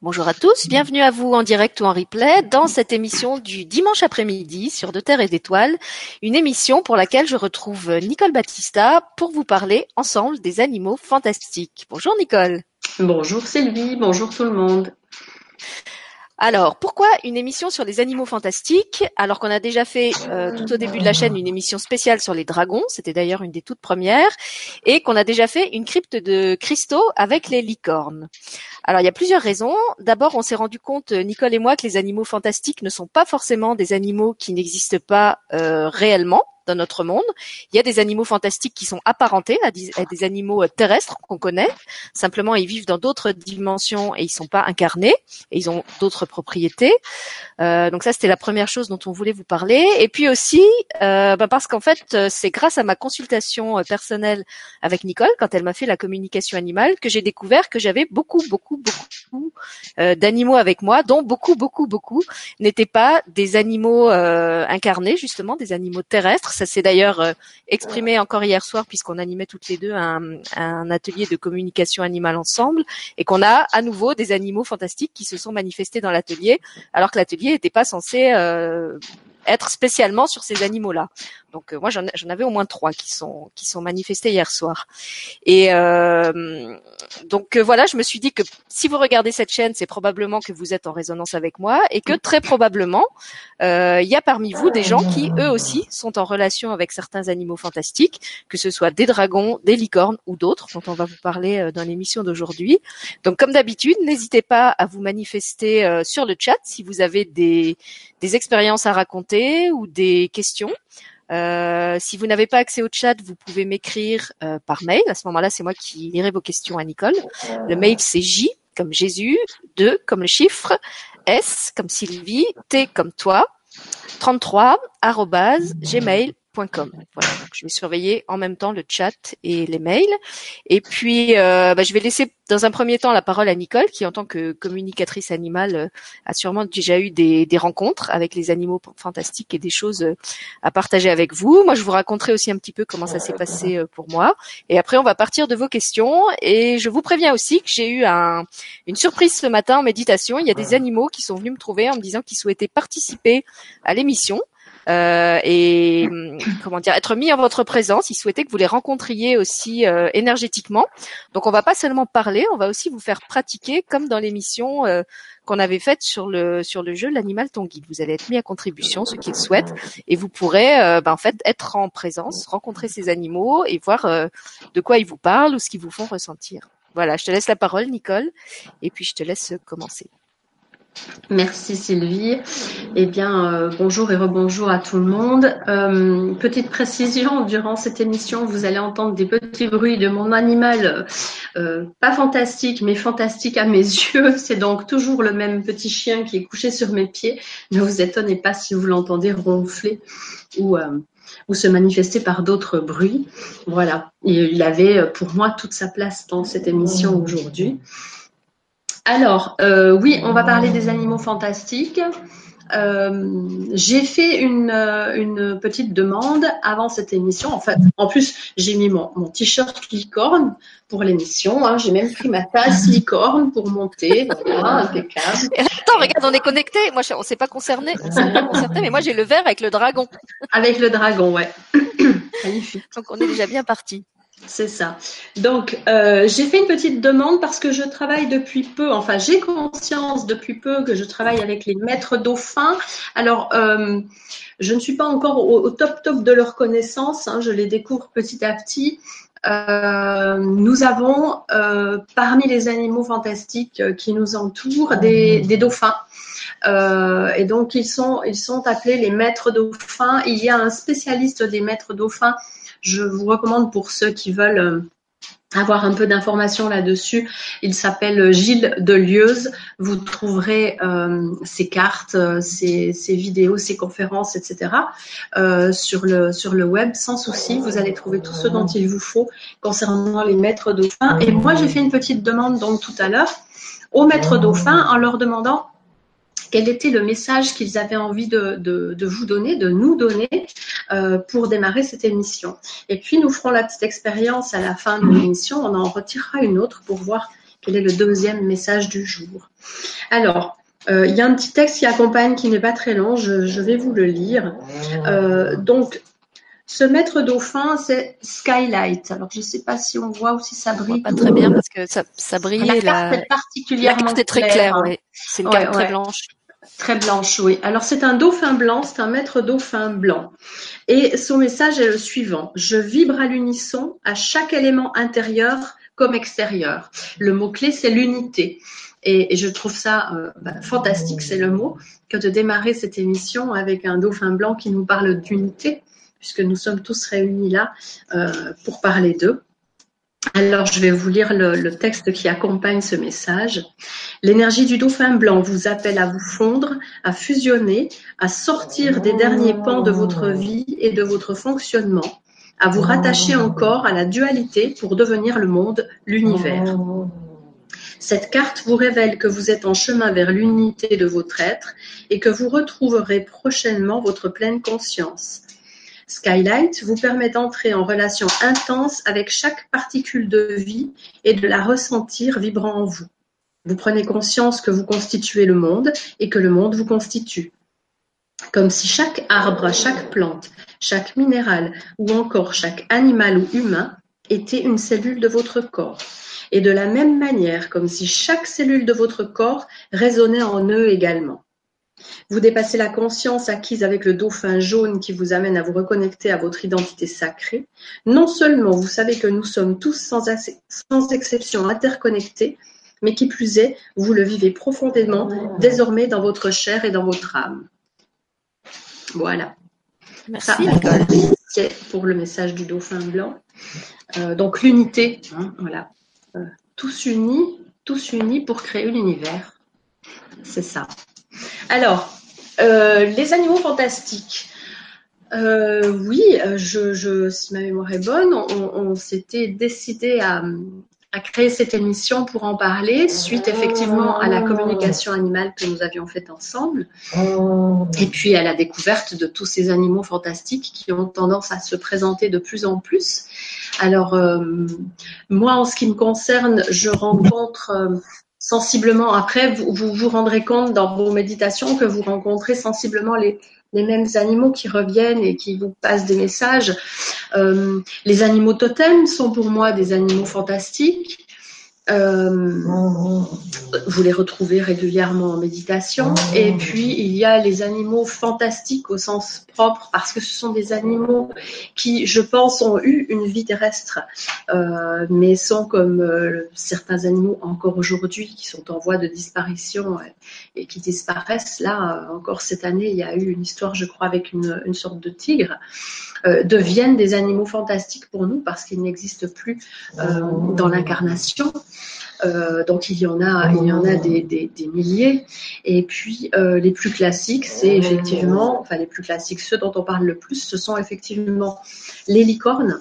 Bonjour à tous, bienvenue à vous en direct ou en replay dans cette émission du dimanche après-midi sur De Terre et d'Étoiles, une émission pour laquelle je retrouve Nicole Battista pour vous parler ensemble des animaux fantastiques. Bonjour Nicole. Bonjour Sylvie, bonjour tout le monde. Alors, pourquoi une émission sur les animaux fantastiques alors qu'on a déjà fait euh, tout au début de la chaîne une émission spéciale sur les dragons, c'était d'ailleurs une des toutes premières, et qu'on a déjà fait une crypte de cristaux avec les licornes. Alors, il y a plusieurs raisons. D'abord, on s'est rendu compte, Nicole et moi, que les animaux fantastiques ne sont pas forcément des animaux qui n'existent pas euh, réellement dans notre monde. Il y a des animaux fantastiques qui sont apparentés à des, animaux euh, terrestres qu'on connaît. Simplement, ils vivent dans d'autres dimensions et ils sont pas incarnés et ils ont d'autres propriétés. Euh, donc ça, c'était la première chose dont on voulait vous parler. Et puis aussi, euh, bah, parce qu'en fait, euh, c'est grâce à ma consultation personnelle avec Nicole, quand elle m'a fait la communication animale, que j'ai découvert que j'avais beaucoup, beaucoup, beaucoup d'animaux avec moi, dont beaucoup, beaucoup, beaucoup n'étaient pas des animaux incarnés, justement, des animaux terrestres ça s'est d'ailleurs euh, exprimé encore hier soir puisqu'on animait toutes les deux un, un, atelier de communication animale ensemble et qu'on a à nouveau des animaux fantastiques qui se sont manifestés dans l'atelier alors que l'atelier n'était pas censé euh, être spécialement sur ces animaux-là. Donc euh, moi j'en avais au moins trois qui sont qui sont manifestés hier soir. Et euh, donc euh, voilà, je me suis dit que si vous regardez cette chaîne, c'est probablement que vous êtes en résonance avec moi et que très probablement il y a parmi vous des gens qui eux aussi sont en relation avec certains animaux fantastiques, que ce soit des dragons, des licornes ou d'autres dont on va vous parler dans l'émission d'aujourd'hui. Donc comme d'habitude, n'hésitez pas à vous manifester sur le chat si vous avez des des expériences à raconter ou des questions. Euh, si vous n'avez pas accès au chat, vous pouvez m'écrire euh, par mail. À ce moment-là, c'est moi qui lirai vos questions à Nicole. Le mail, c'est J comme Jésus, 2 comme le chiffre, S comme Sylvie, T comme toi, 33 gmail voilà, je vais surveiller en même temps le chat et les mails. Et puis, euh, bah, je vais laisser dans un premier temps la parole à Nicole, qui en tant que communicatrice animale euh, a sûrement déjà eu des, rencontres avec les animaux fantastiques et des choses euh, à partager avec vous. Moi, je vous raconterai aussi un petit peu comment ça s'est passé pour moi. Et après, on va partir de vos questions. Et je vous préviens aussi que j'ai eu une surprise ce matin en méditation. Il y a des animaux qui sont venus me trouver en me disant qu'ils souhaitaient participer à l'émission. Euh, et comment dire être mis en votre présence. Il souhaitait que vous les rencontriez aussi euh, énergétiquement. Donc on va pas seulement parler, on va aussi vous faire pratiquer comme dans l'émission euh, qu'on avait faite sur le sur le jeu l'animal ton guide. Vous allez être mis à contribution, ceux qui le souhaitent, et vous pourrez ben, en fait être en présence, rencontrer ces animaux et voir de quoi ils vous parlent ou ce qu'ils vous font ressentir. Voilà, je te laisse la parole, Nicole, et puis je te laisse commencer. Merci Sylvie. Eh bien, euh, bonjour et rebonjour à tout le monde. Euh, petite précision, durant cette émission, vous allez entendre des petits bruits de mon animal, euh, pas fantastique, mais fantastique à mes yeux. C'est donc toujours le même petit chien qui est couché sur mes pieds. Ne vous étonnez pas si vous l'entendez ronfler ou, ou se manifester par d'autres bruits. Voilà, il avait pour moi toute sa place dans cette émission aujourd'hui. Alors, euh, oui, on va parler des animaux fantastiques. Euh, j'ai fait une, euh, une, petite demande avant cette émission. En fait, en plus, j'ai mis mon, mon t-shirt licorne pour l'émission. Hein. J'ai même pris ma tasse licorne pour monter. Voilà, impeccable. attends, regarde, on est connecté. Moi, on s'est pas concerné, mais moi j'ai le vert avec le dragon. Avec le dragon, ouais. Magnifique. Donc on est déjà bien parti. C'est ça. Donc, euh, j'ai fait une petite demande parce que je travaille depuis peu, enfin, j'ai conscience depuis peu que je travaille avec les maîtres dauphins. Alors, euh, je ne suis pas encore au, top top de leur connaissance, hein, je les découvre petit à petit. Euh, nous avons parmi les animaux fantastiques qui nous entourent des, des dauphins. et donc ils sont ils sont appelés les maîtres dauphins. Il y a un spécialiste des maîtres dauphins je vous recommande pour ceux qui veulent euh, avoir un peu d'informations là-dessus. Il s'appelle Gilles Delieuse. Vous trouverez euh, ses cartes, euh, ses, vidéos, ses conférences, etc. sur le sur le web sans souci. Vous allez trouver tout ce dont il vous faut concernant les maîtres dauphins. Et moi, j'ai fait une petite demande donc tout à l'heure aux maîtres dauphins en leur demandant quel était le message qu'ils avaient envie de, vous donner, de nous donner euh, pour démarrer cette émission. Et puis nous ferons la petite expérience à la fin de l'émission, on en retirera une autre pour voir quel est le deuxième message du jour. Alors, euh, il y a un petit texte qui accompagne, qui n'est pas très long, je, vais vous le lire. Euh, donc, ce maître dauphin, c'est Skylight. Alors, je ne sais pas si on voit ou si ça brille. Pas très bien parce que ça, ça brillait. La carte est particulièrement la carte est très claire. C'est une carte très blanche. Très blanche, oui. Alors, c'est un dauphin blanc, c'est un maître dauphin blanc. Et son message est le suivant. Je vibre à l'unisson à chaque élément intérieur comme extérieur. Le mot-clé, c'est l'unité. Et, je trouve ça euh, bah, fantastique, c'est le mot, que de démarrer cette émission avec un dauphin blanc qui nous parle d'unité, puisque nous sommes tous réunis là euh, pour parler d'eux. Alors, je vais vous lire le, texte qui accompagne ce message. L'énergie du dauphin blanc vous appelle à vous fondre, à fusionner, à sortir des derniers pans de votre vie et de votre fonctionnement, à vous rattacher encore à la dualité pour devenir le monde, l'univers. Cette carte vous révèle que vous êtes en chemin vers l'unité de votre être et que vous retrouverez prochainement votre pleine conscience. Skylight vous permet d'entrer en relation intense avec chaque particule de vie et de la ressentir vibrant en vous. Vous prenez conscience que vous constituez le monde et que le monde vous constitue. Comme si chaque arbre, chaque plante, chaque minéral ou encore chaque animal ou humain était une cellule de votre corps et de la même manière comme si chaque cellule de votre corps résonnait en eux également. Vous dépassez la conscience acquise avec le dauphin jaune qui vous amène à vous reconnecter à votre identité sacrée. Non seulement vous savez que nous sommes tous sans, sans exception interconnectés, mais qui plus est, vous le vivez profondément désormais dans votre chair et dans votre âme. Voilà. Merci. C'est pour le message du dauphin blanc. Euh, donc l'unité, hein, voilà. Euh, tous unis, tous unis pour créer l'univers. C'est ça. Alors, euh, les animaux fantastiques. Euh, oui, je, si ma mémoire est bonne, on s'était décidé à, créer cette émission pour en parler, suite effectivement à la communication animale que nous avions faite ensemble, et puis à la découverte de tous ces animaux fantastiques qui ont tendance à se présenter de plus en plus. Alors, euh, moi, en ce qui me concerne, je rencontre euh, sensiblement, après, vous, vous rendrez compte dans vos méditations que vous rencontrez sensiblement les, les mêmes animaux qui reviennent et qui vous passent des messages. Euh, les animaux totems sont pour moi des animaux fantastiques. Euh, vous les retrouvez régulièrement en méditation. Et puis, il y a les animaux fantastiques au sens propre, parce que ce sont des animaux qui, je pense, ont eu une vie terrestre, euh, mais sont comme euh, certains animaux encore aujourd'hui qui sont en voie de disparition et, qui disparaissent. Là, encore cette année, il y a eu une histoire, je crois, avec une, une sorte de tigre. deviennent des animaux fantastiques pour nous parce qu'ils n'existent plus dans l'incarnation. Euh, donc il y en a, il y en a des, des, des milliers. Et puis euh, les plus classiques, c'est effectivement, enfin les plus classiques, ceux dont on parle le plus, ce sont effectivement les licornes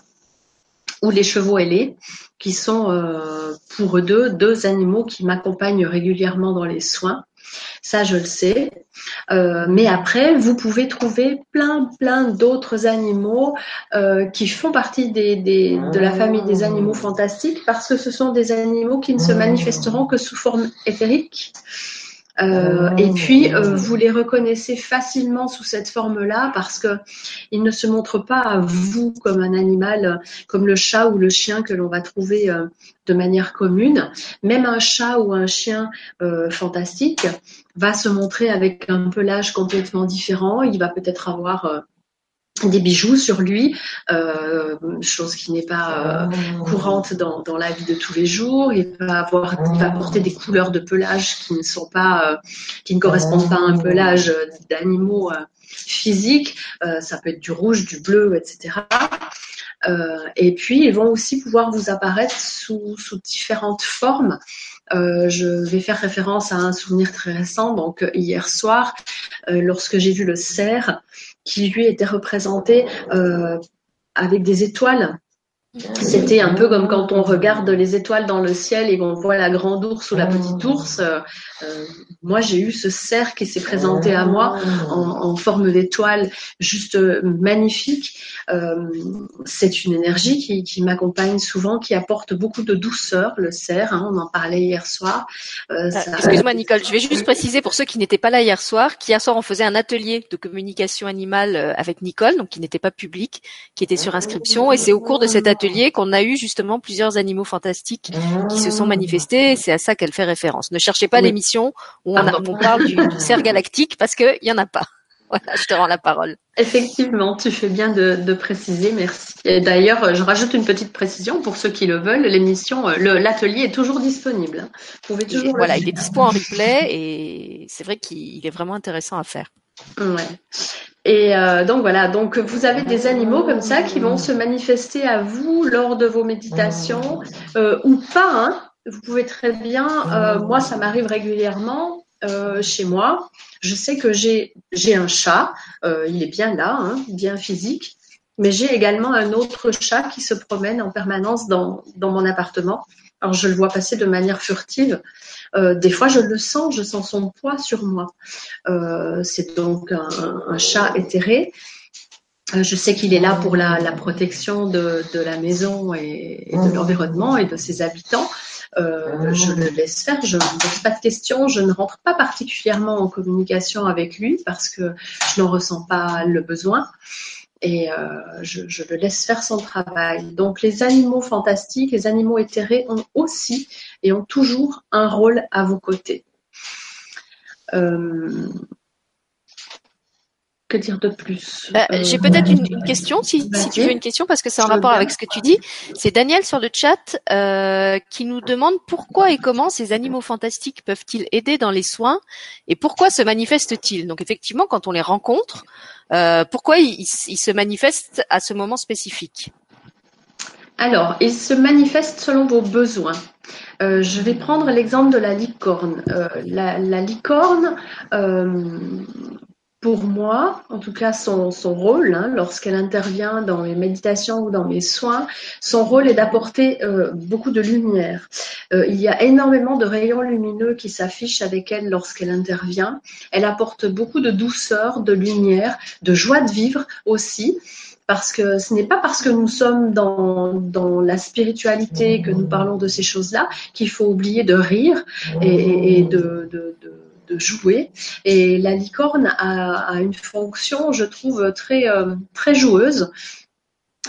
ou les chevaux ailés, qui sont euh, pour eux deux deux animaux qui m'accompagnent régulièrement dans les soins. Ça, je le sais. Euh, mais après, vous pouvez trouver plein, plein d'autres animaux euh, qui font partie des, des, de la famille des animaux fantastiques parce que ce sont des animaux qui ne se manifesteront que sous forme éthérique. Euh, et puis, euh, vous les reconnaissez facilement sous cette forme-là parce que ils ne se montrent pas à vous comme un animal, comme le chat ou le chien que l'on va trouver euh, de manière commune. Même un chat ou un chien fantastique va se montrer avec un pelage complètement différent. Il va peut-être avoir des bijoux sur lui, euh, chose qui n'est pas euh, courante dans, dans, la vie de tous les jours. Il va avoir, il va porter des couleurs de pelage qui ne sont pas, euh, qui ne correspondent pas à un pelage d'animaux physiques. ça peut être du rouge, du bleu, etc. et puis ils vont aussi pouvoir vous apparaître sous, différentes formes. je vais faire référence à un souvenir très récent. Donc hier soir, lorsque j'ai vu le cerf qui lui était représenté euh, avec des étoiles C'était un peu comme quand on regarde les étoiles dans le ciel et qu'on voit la grande ours ou la petite ours. Euh, euh, moi, j'ai eu ce cerf qui s'est présenté à moi en, forme d'étoile, juste euh, magnifique. c'est une énergie qui, m'accompagne souvent, qui apporte beaucoup de douceur, le cerf. Hein, on en parlait hier soir. Excuse-moi, Nicole, je vais juste préciser pour ceux qui n'étaient pas là hier soir, qu'hier soir on faisait un atelier de communication animale avec Nicole, donc qui n'était pas public, qui était sur inscription, et c'est au cours de cet atelier qu'on a eu justement plusieurs animaux fantastiques qui se sont manifestés. C'est à ça qu'elle fait référence. Ne cherchez pas l'émission où on, parle du, cerf galactique parce qu'il y en a pas. Voilà, je te rends la parole. Effectivement, tu fais bien de, préciser, merci. D'ailleurs, je rajoute une petite précision pour ceux qui le veulent. L'émission, euh, l'atelier est toujours disponible. Vous pouvez toujours. voilà, il est dispo en replay et c'est vrai qu'il est vraiment intéressant à faire. Ouais. Et euh, donc voilà, donc vous avez des animaux comme ça qui vont se manifester à vous lors de vos méditations euh, ou pas. Hein. Vous pouvez très bien, euh, moi ça m'arrive régulièrement chez moi. Je sais que j'ai un chat, il est bien là, hein, bien physique, mais j'ai également un autre chat qui se promène en permanence dans dans mon appartement. Alors je le vois passer de manière furtive. Euh, des fois, je le sens, je sens son poids sur moi. Euh, c'est donc un, chat éthéré. Euh, je sais qu'il est là pour la, protection de, la maison et, de l'environnement et de ses habitants. je le laisse faire, je ne pose pas de questions, je ne rentre pas particulièrement en communication avec lui parce que je n'en ressens pas le besoin et euh, je, le laisse faire son travail. Donc les animaux fantastiques, les animaux éthérés ont aussi et ont toujours un rôle à vos côtés. Euh, que dire de plus? Bah, J'ai peut-être une, question, si, tu veux une question, parce que c'est en rapport avec ce que tu dis. C'est Daniel sur le chat euh, qui nous demande pourquoi et comment ces animaux fantastiques peuvent-ils aider dans les soins et pourquoi se manifestent-ils? Donc effectivement, quand on les rencontre, euh, pourquoi ils, se manifestent à ce moment spécifique? Alors, ils se manifestent selon vos besoins. Euh, je vais prendre l'exemple de la licorne. la, la, licorne, pour moi, en tout cas son, rôle, hein, lorsqu'elle intervient dans mes méditations ou dans mes soins, son rôle est d'apporter euh, beaucoup de lumière. Euh, il y a énormément de rayons lumineux qui s'affichent avec elle lorsqu'elle intervient. Elle apporte beaucoup de douceur, de lumière, de joie de vivre aussi parce que ce n'est pas parce que nous sommes dans, la spiritualité que nous parlons de ces choses-là qu'il faut oublier de rire et, de, de jouer. Et la licorne a, a, une fonction, je trouve, très, euh, très joueuse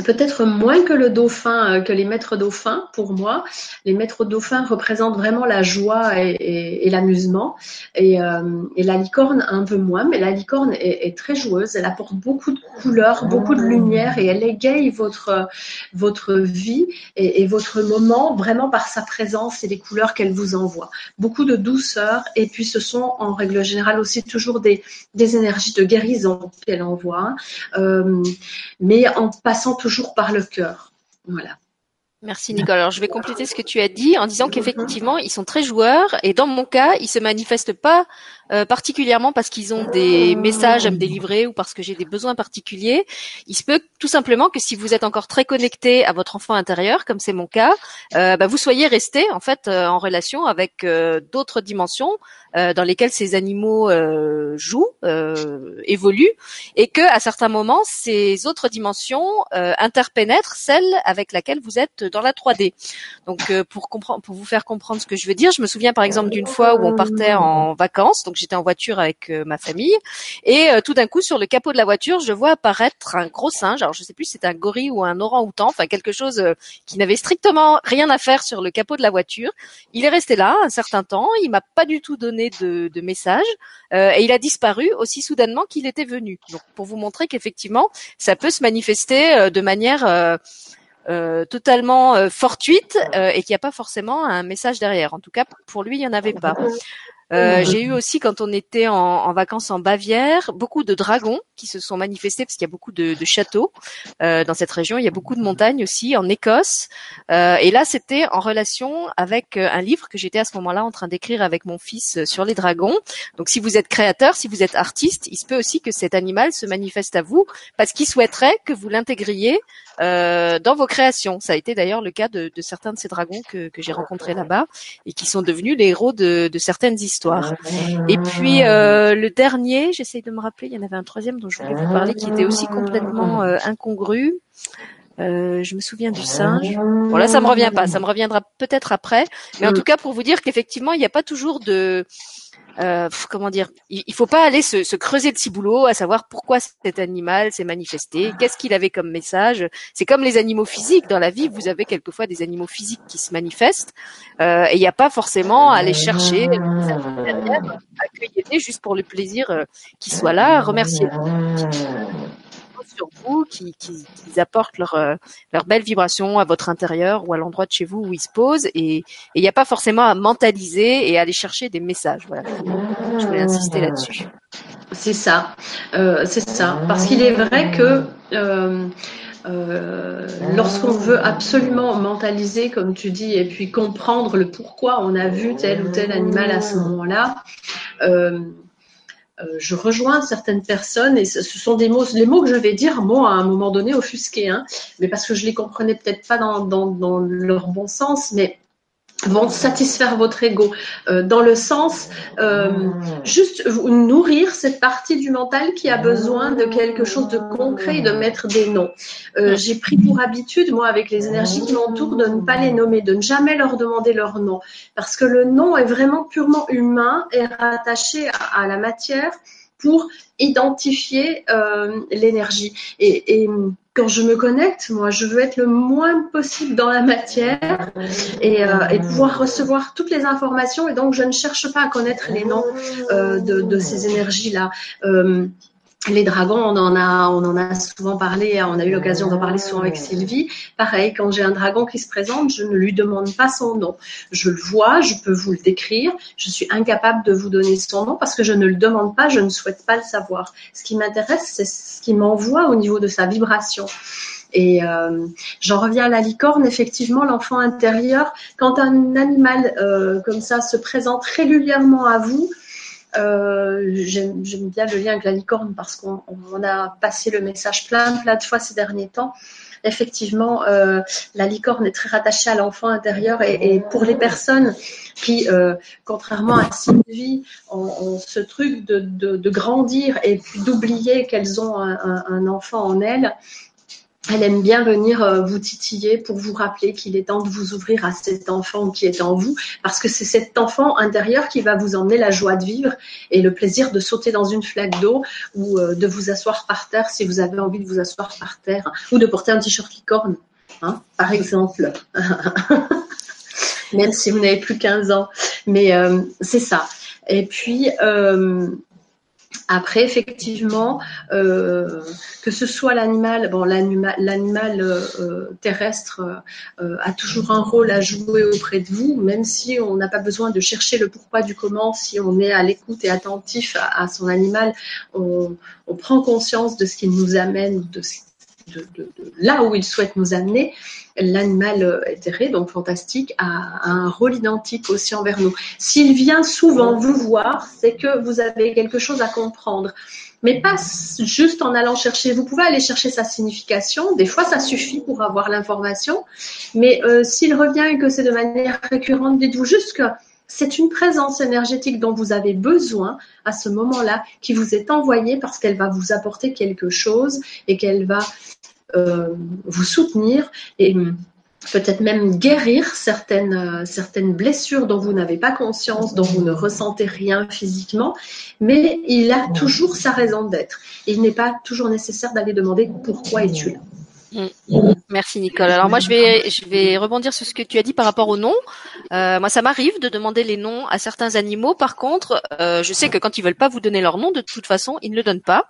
peut-être moins que le dauphin, euh, que les maîtres dauphins pour moi. Les maîtres dauphins représentent vraiment la joie et, l'amusement, et, euh, et, la licorne un peu moins, mais la licorne est, très joueuse. Elle apporte beaucoup de couleurs, beaucoup de lumière, et elle égaye votre votre vie et, votre moment vraiment par sa présence et les couleurs qu'elle vous envoie. Beaucoup de douceur, et puis ce sont en règle générale aussi toujours des des énergies de guérison qu'elle envoie, euh, mais en passant toujours toujours par le cœur. Voilà. Merci Nicole. Alors je vais compléter ce que tu as dit en disant qu'effectivement ils sont très joueurs et dans mon cas ils se manifestent pas euh, particulièrement parce qu'ils ont des messages à me délivrer ou parce que j'ai des besoins particuliers. Il se peut tout simplement que si vous êtes encore très connecté à votre enfant intérieur, comme c'est mon cas, euh, bah, vous soyez resté en fait euh, en relation avec d'autres dimensions dans lesquelles ces animaux jouent, évoluent, et que à certains moments ces autres dimensions interpénètrent celle avec laquelle vous êtes dans la 3D. Donc pour comprendre, pour vous faire comprendre ce que je veux dire, je me souviens par exemple d'une fois où on partait en vacances, donc j'étais en voiture avec euh, ma famille et euh, tout d'un coup sur le capot de la voiture, je vois apparaître un gros singe. Alors je sais plus si c'était un gorille ou un orang-outan, enfin quelque chose euh, qui n'avait strictement rien à faire sur le capot de la voiture. Il est resté là un certain temps, il m'a pas du tout donné de, de message et il a disparu aussi soudainement qu'il était venu. Donc pour vous montrer qu'effectivement ça peut se manifester de manière totalement fortuite et qu'il n'y a pas forcément un message derrière. En tout cas, pour lui, il n'y en avait pas. Euh, j'ai eu aussi, quand on était en, vacances en Bavière, beaucoup de dragons qui se sont manifestés parce qu'il y a beaucoup de, châteaux euh, dans cette région. Il y a beaucoup de montagnes aussi en Écosse. Euh, et là, c'était en relation avec un livre que j'étais à ce moment-là en train d'écrire avec mon fils sur les dragons. Donc, si vous êtes créateur, si vous êtes artiste, il se peut aussi que cet animal se manifeste à vous parce qu'il souhaiterait que vous l'intégriez euh, dans vos créations. Ça a été d'ailleurs le cas de, de, certains de ces dragons que, que j'ai rencontrés là-bas et qui sont devenus les héros de, de certaines histoires. Et puis euh, le dernier, j'essaye de me rappeler, il y en avait un troisième dont je voulais vous parler qui était aussi complètement euh, incongru. Euh, je me souviens du singe. Bon là, ça me revient pas. Ça me reviendra peut-être après. Mais en tout cas, pour vous dire qu'effectivement, il n'y a pas toujours de euh, comment dire, il, il faut pas aller se, se, creuser le ciboulot à savoir pourquoi cet animal s'est manifesté, qu'est-ce qu'il avait comme message. C'est comme les animaux physiques dans la vie, vous avez quelquefois des animaux physiques qui se manifestent euh, et il n'y a pas forcément à aller chercher derrière, accueillir juste pour le plaisir euh, qu'il soit là, remercier vous, qui, apportent leur, euh, leur belle vibration à votre intérieur ou à l'endroit de chez vous où ils se posent. Et il n'y a pas forcément à mentaliser et à aller chercher des messages. Voilà. Je voulais insister là-dessus. C'est ça, euh, c'est ça. Parce qu'il est vrai que euh, lorsqu'on veut absolument mentaliser, comme tu dis, et puis comprendre le pourquoi on a vu tel ou tel animal à ce moment-là, je rejoins certaines personnes et ce, sont des mots, les mots que je vais dire, moi, à un moment donné, offusqués, hein, mais parce que je les comprenais peut-être pas dans, dans, dans, leur bon sens, mais vont satisfaire votre ego. Euh, dans le sens euh, juste nourrir cette partie du mental qui a besoin de quelque chose de concret et de mettre des noms. Euh, J'ai pris pour habitude, moi, avec les énergies qui m'entourent, de ne pas les nommer, de ne jamais leur demander leur nom, parce que le nom est vraiment purement humain et rattaché à, à la matière pour identifier euh, l'énergie. Et, et, quand je me connecte, moi, je veux être le moins possible dans la matière et, euh, et pouvoir recevoir toutes les informations. Et donc, je ne cherche pas à connaître les noms euh, de, de, ces énergies-là. Les dragons, on en a, on en a souvent parlé, on a eu l'occasion d'en parler souvent avec Sylvie. Pareil, quand j'ai un dragon qui se présente, je ne lui demande pas son nom. Je le vois, je peux vous le décrire. Je suis incapable de vous donner son nom parce que je ne le demande pas, je ne souhaite pas le savoir. Ce qui m'intéresse, c'est ce qui m'envoie au niveau de sa vibration. Et euh, j'en reviens à la licorne, effectivement, l'enfant intérieur, quand un animal euh, comme ça se présente régulièrement à vous, euh, J'aime bien le lien avec la licorne parce qu'on a passé le message plein, plein de fois ces derniers temps. Effectivement, euh, la licorne est très rattachée à l'enfant intérieur et, pour les personnes qui, euh, contrairement à Sylvie, ont, ce truc de, grandir et d'oublier qu'elles ont un, enfant en elles, elle aime bien venir euh, vous titiller pour vous rappeler qu'il est temps de vous ouvrir à cet enfant qui est en vous, parce que c'est cet enfant intérieur qui va vous emmener la joie de vivre et le plaisir de sauter dans une flaque d'eau ou euh, de vous asseoir par terre si vous avez envie de vous asseoir par terre, ou de porter un t-shirt licorne, hein, par exemple. Même si vous n'avez plus 15 ans. Mais euh, c'est ça. Et puis, euh, après, effectivement, euh, que ce soit l'animal, bon, l'animal euh, terrestre euh, a toujours un rôle à jouer auprès de vous, même si on n'a pas besoin de chercher le pourquoi du comment, si on est à l'écoute et attentif à, à son animal, on, on, prend conscience de ce qu'il nous amène, de ce là où il souhaite nous amener, l'animal éthéré, donc fantastique, a, un rôle identique aussi envers nous. S'il vient souvent vous voir, c'est que vous avez quelque chose à comprendre. Mais pas juste en allant chercher. Vous pouvez aller chercher sa signification. Des fois, ça suffit pour avoir l'information. Mais euh, s'il revient et que c'est de manière récurrente, dites-vous juste que c'est une présence énergétique dont vous avez besoin à ce moment-là, qui vous est envoyée parce qu'elle va vous apporter quelque chose et qu'elle va euh, vous soutenir et peut-être même guérir certaines, euh, certaines blessures dont vous n'avez pas conscience, dont vous ne ressentez rien physiquement, mais il a toujours sa raison d'être. Il n'est pas toujours nécessaire d'aller demander pourquoi es-tu là. Mm. Merci Nicole. Alors moi je vais je vais rebondir sur ce que tu as dit par rapport aux noms. Euh, moi ça m'arrive de demander les noms à certains animaux. Par contre, euh, je sais que quand ils veulent pas vous donner leur nom, de toute façon ils ne le donnent pas.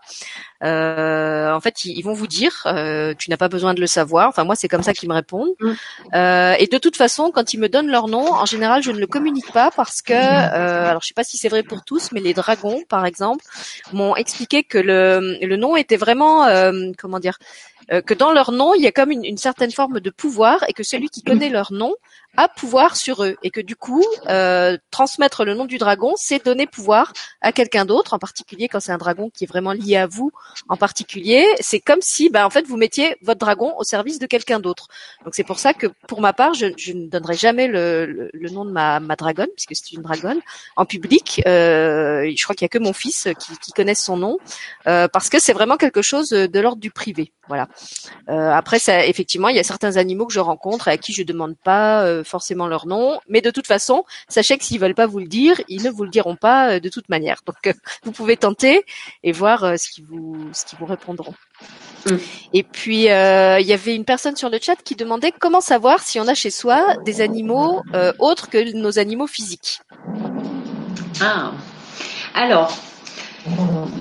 Euh, en fait, ils, vont vous dire, euh, tu n'as pas besoin de le savoir. Enfin moi c'est comme ça qu'ils me répondent. Mm. Euh, et de toute façon, quand ils me donnent leur nom, en général je ne le communique pas parce que euh, alors je sais pas si c'est vrai pour tous, mais les dragons par exemple m'ont expliqué que le le nom était vraiment comment dire que dans leur nom, il y a comme une, une, certaine forme de pouvoir et que celui qui connaît leur nom a pouvoir sur eux et que du coup, euh, transmettre le nom du dragon, c'est donner pouvoir à quelqu'un d'autre, en particulier quand c'est un dragon qui est vraiment lié à vous en particulier. C'est comme si, bah, en fait, vous mettiez votre dragon au service de quelqu'un d'autre. Donc c'est pour ça que, pour ma part, je, ne donnerai jamais le, nom de ma, ma dragonne, puisque c'est une dragonne, en public. Euh, je crois qu'il y a que mon fils qui, qui connaît son nom, euh, parce que c'est vraiment quelque chose de l'ordre du privé. Voilà. Euh, après, ça, effectivement, il y a certains animaux que je rencontre et à qui je demande pas euh, forcément leur nom, mais de toute façon, sachez que s'ils veulent pas vous le dire, ils ne vous le diront pas euh, de toute manière. Donc, euh, vous pouvez tenter et voir ce qu'ils vous ce qu'ils vous répondront. Mm. Et puis, il y avait une personne sur le chat qui demandait comment savoir si on a chez soi des animaux autres que nos animaux physiques. Ah, alors,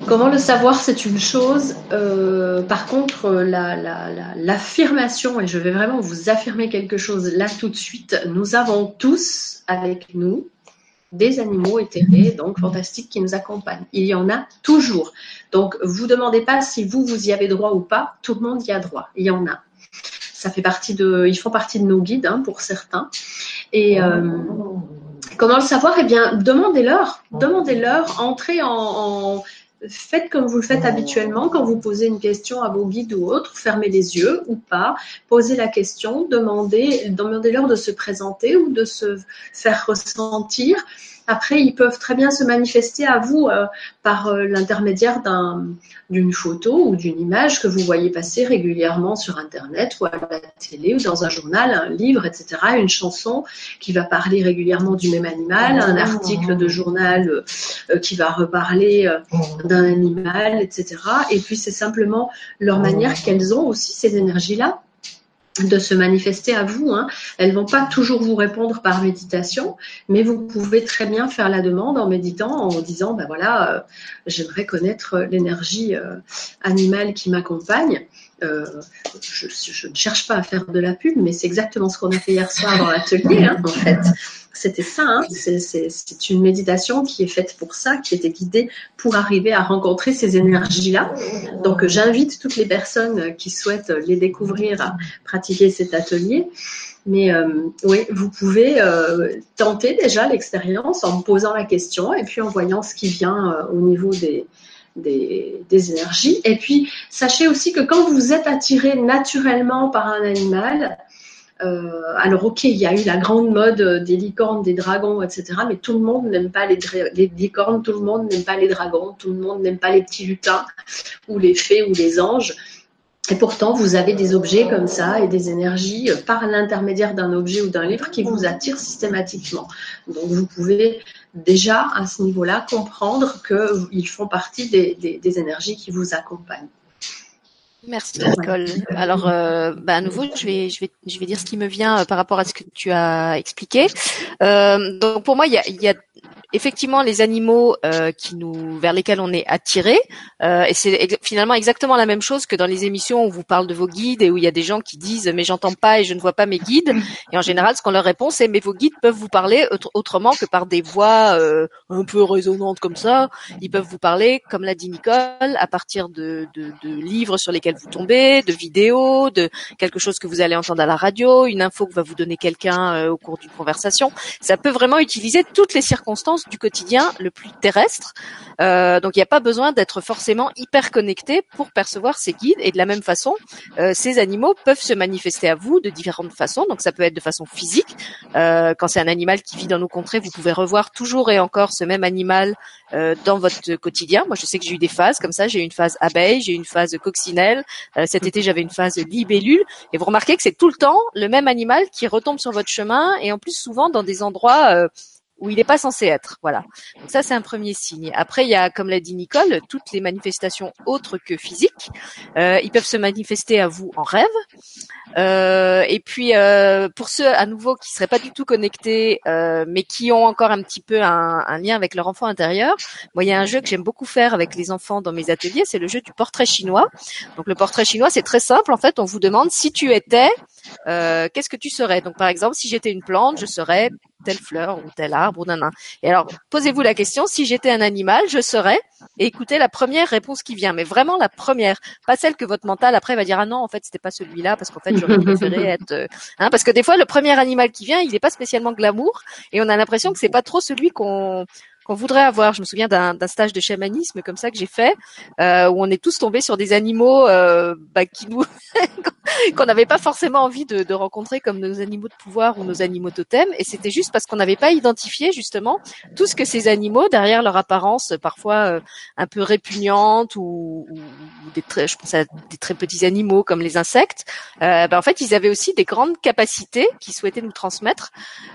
Comment le savoir, c'est une chose. Euh, par contre, l'affirmation, et je vais vraiment vous affirmer quelque chose là tout de suite, nous avons tous avec nous des animaux éthérés, donc fantastiques, qui nous accompagnent. Il y en a toujours. Donc, vous demandez pas si vous, vous y avez droit ou pas. Tout le monde y a droit. Il y en a. Ça fait partie de, ils font partie de nos guides hein, pour certains. Et euh, Comment le savoir? Eh bien, demandez-leur. Demandez-leur. Entrez en, Faites comme vous le faites habituellement quand vous posez une question à vos guides ou autres. Fermez les yeux ou pas. Posez la question. Demandez, demandez-leur de se présenter ou de se faire ressentir. Après, ils peuvent très bien se manifester à vous euh, par euh, l'intermédiaire d'une photo ou d'une image que vous voyez passer régulièrement sur Internet ou à la télé ou dans un journal, un livre, etc. Une chanson qui va parler régulièrement du même animal, un article de journal euh, qui va reparler d'un animal, etc. Et puis, c'est simplement leur manière qu'elles ont aussi, ces énergies-là, de se manifester à vous. Hein. Elles vont pas toujours vous répondre par méditation, mais vous pouvez très bien faire la demande en méditant, en disant, ben voilà, euh, j'aimerais connaître l'énergie euh, animale qui m'accompagne. Euh, je, ne cherche pas à faire de la pub, mais c'est exactement ce qu'on a fait hier soir dans l'atelier, hein, en fait. C'était ça, hein. c'est une méditation qui est faite pour ça, qui était guidée pour arriver à rencontrer ces énergies-là. Donc j'invite toutes les personnes qui souhaitent les découvrir à pratiquer cet atelier. Mais euh, oui, vous pouvez euh, tenter déjà l'expérience en posant la question et puis en voyant ce qui vient euh, au niveau des, des, énergies. Et puis, sachez aussi que quand vous êtes attiré naturellement par un animal, euh, alors ok, il y a eu la grande mode des licornes, des dragons, etc. Mais tout le monde n'aime pas les, licornes, tout le monde n'aime pas les dragons, tout le monde n'aime pas les petits lutins ou les fées ou les anges. Et pourtant, vous avez des objets comme ça et des énergies par l'intermédiaire d'un objet ou d'un livre qui vous attirent systématiquement. Donc, vous pouvez déjà à ce niveau-là comprendre qu'ils font partie des, des énergies qui vous accompagnent. Merci Nicole. Alors, euh, bah, à nouveau, je vais, je vais, je vais dire ce qui me vient euh, par rapport à ce que tu as expliqué. Euh, donc, pour moi, il y a, il y a effectivement les animaux euh, qui nous vers lesquels on est attiré euh, et c'est finalement exactement la même chose que dans les émissions où on vous parle de vos guides et où il y a des gens qui disent mais j'entends pas et je ne vois pas mes guides. Et en général ce qu'on leur répond c'est mais vos guides peuvent vous parler autrement que par des voix euh, un peu résonantes comme ça. Ils peuvent vous parler comme l'a dit Nicole à partir de, de, de livres sur lesquels vous tombez de vidéos de quelque chose que vous allez entendre à la radio une info que va vous donner quelqu'un euh, au cours d'une conversation. Ça peut vraiment utiliser toutes les circonstances du quotidien le plus terrestre. Euh, donc il n'y a pas besoin d'être forcément hyper connecté pour percevoir ces guides. Et de la même façon, euh, ces animaux peuvent se manifester à vous de différentes façons. Donc ça peut être de façon physique. Euh, quand c'est un animal qui vit dans nos contrées, vous pouvez revoir toujours et encore ce même animal dans votre quotidien. Moi, je sais que j'ai eu des phases comme ça. J'ai eu une phase abeille, j'ai eu une phase coccinelle. cet été, j'avais une phase libellule. Et vous remarquez que c'est tout le temps le même animal qui retombe sur votre chemin et en plus souvent dans des endroits où il n'est pas censé être. Voilà. Ça, c'est un premier signe. Après, il y a, comme l'a dit Nicole, toutes les manifestations autres que physiques. Euh, ils peuvent se manifester à vous en rêve. Euh, et puis, euh, pour ceux à nouveau qui seraient pas du tout connectés, mais qui ont encore un petit peu un, un, lien avec leur enfant intérieur, moi, il y a un jeu que j'aime beaucoup faire avec les enfants dans mes ateliers, c'est le jeu du portrait chinois. Donc, le portrait chinois, c'est très simple. En fait, on vous demande si tu étais, euh, qu'est-ce que tu serais? Donc, par exemple, si j'étais une plante, je serais telle fleur ou tel arbre ou nan, Et alors, posez-vous la question, si j'étais un animal, je serais, et écoutez la première réponse qui vient, mais vraiment la première, pas celle que votre mental après va dire ah non en fait c'était pas celui-là parce qu'en fait j'aurais préféré être, euh, hein, parce que des fois le premier animal qui vient il n'est pas spécialement glamour et on a l'impression que c'est pas trop celui qu'on qu'on voudrait avoir. Je me souviens d'un stage de chamanisme comme ça que j'ai fait, euh, où on est tous tombés sur des animaux euh, bah, qui nous qu'on n'avait pas forcément envie de, de, rencontrer comme nos animaux de pouvoir ou nos animaux totems, et c'était juste parce qu'on n'avait pas identifié justement tout ce que ces animaux, derrière leur apparence parfois euh, un peu répugnante ou, ou, des très, je pense à des très petits animaux comme les insectes, euh, bah, en fait ils avaient aussi des grandes capacités qu'ils souhaitaient nous transmettre,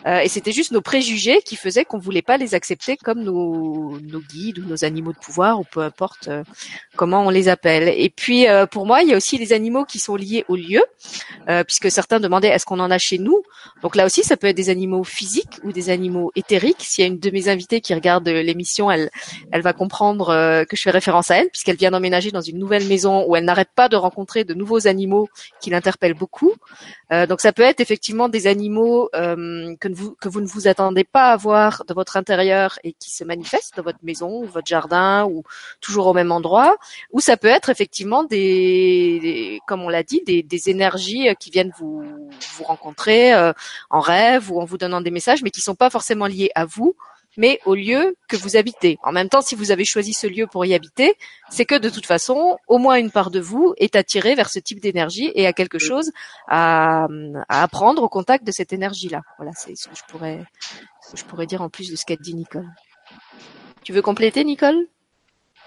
euh, et c'était juste nos préjugés qui faisaient qu'on voulait pas les accepter comme nos, guides ou nos animaux de pouvoir ou peu importe euh, comment on les appelle. Et puis euh, pour moi, il y a aussi les animaux qui sont liés au lieu, euh, puisque certains demandaient est-ce qu'on en a chez nous? Donc là aussi, ça peut être des animaux physiques ou des animaux éthériques. S'il y a une de mes invitées qui regarde l'émission, elle, elle va comprendre que je fais référence à elle, puisqu'elle vient d'emménager dans une nouvelle maison où elle n'arrête pas de rencontrer de nouveaux animaux qui l'interpellent beaucoup. donc ça peut être effectivement des animaux que, vous, que vous ne vous attendez pas à voir de votre intérieur et qui se manifestent dans votre maison ou votre jardin ou toujours au même endroit, ou ça peut être effectivement des, comme on l'a dit, des, des, énergies euh, qui viennent vous, vous rencontrer euh, en rêve ou en vous donnant des messages, mais qui sont pas forcément liés à vous, mais au lieu que vous habitez. En même temps, si vous avez choisi ce lieu pour y habiter, c'est que de toute façon, au moins une part de vous est attirée vers ce type d'énergie et a quelque chose à, à apprendre au contact de cette énergie-là. Voilà, c'est ce que je pourrais, ce que je pourrais dire en plus de ce qu'a dit Nicole. Tu veux compléter, Nicole?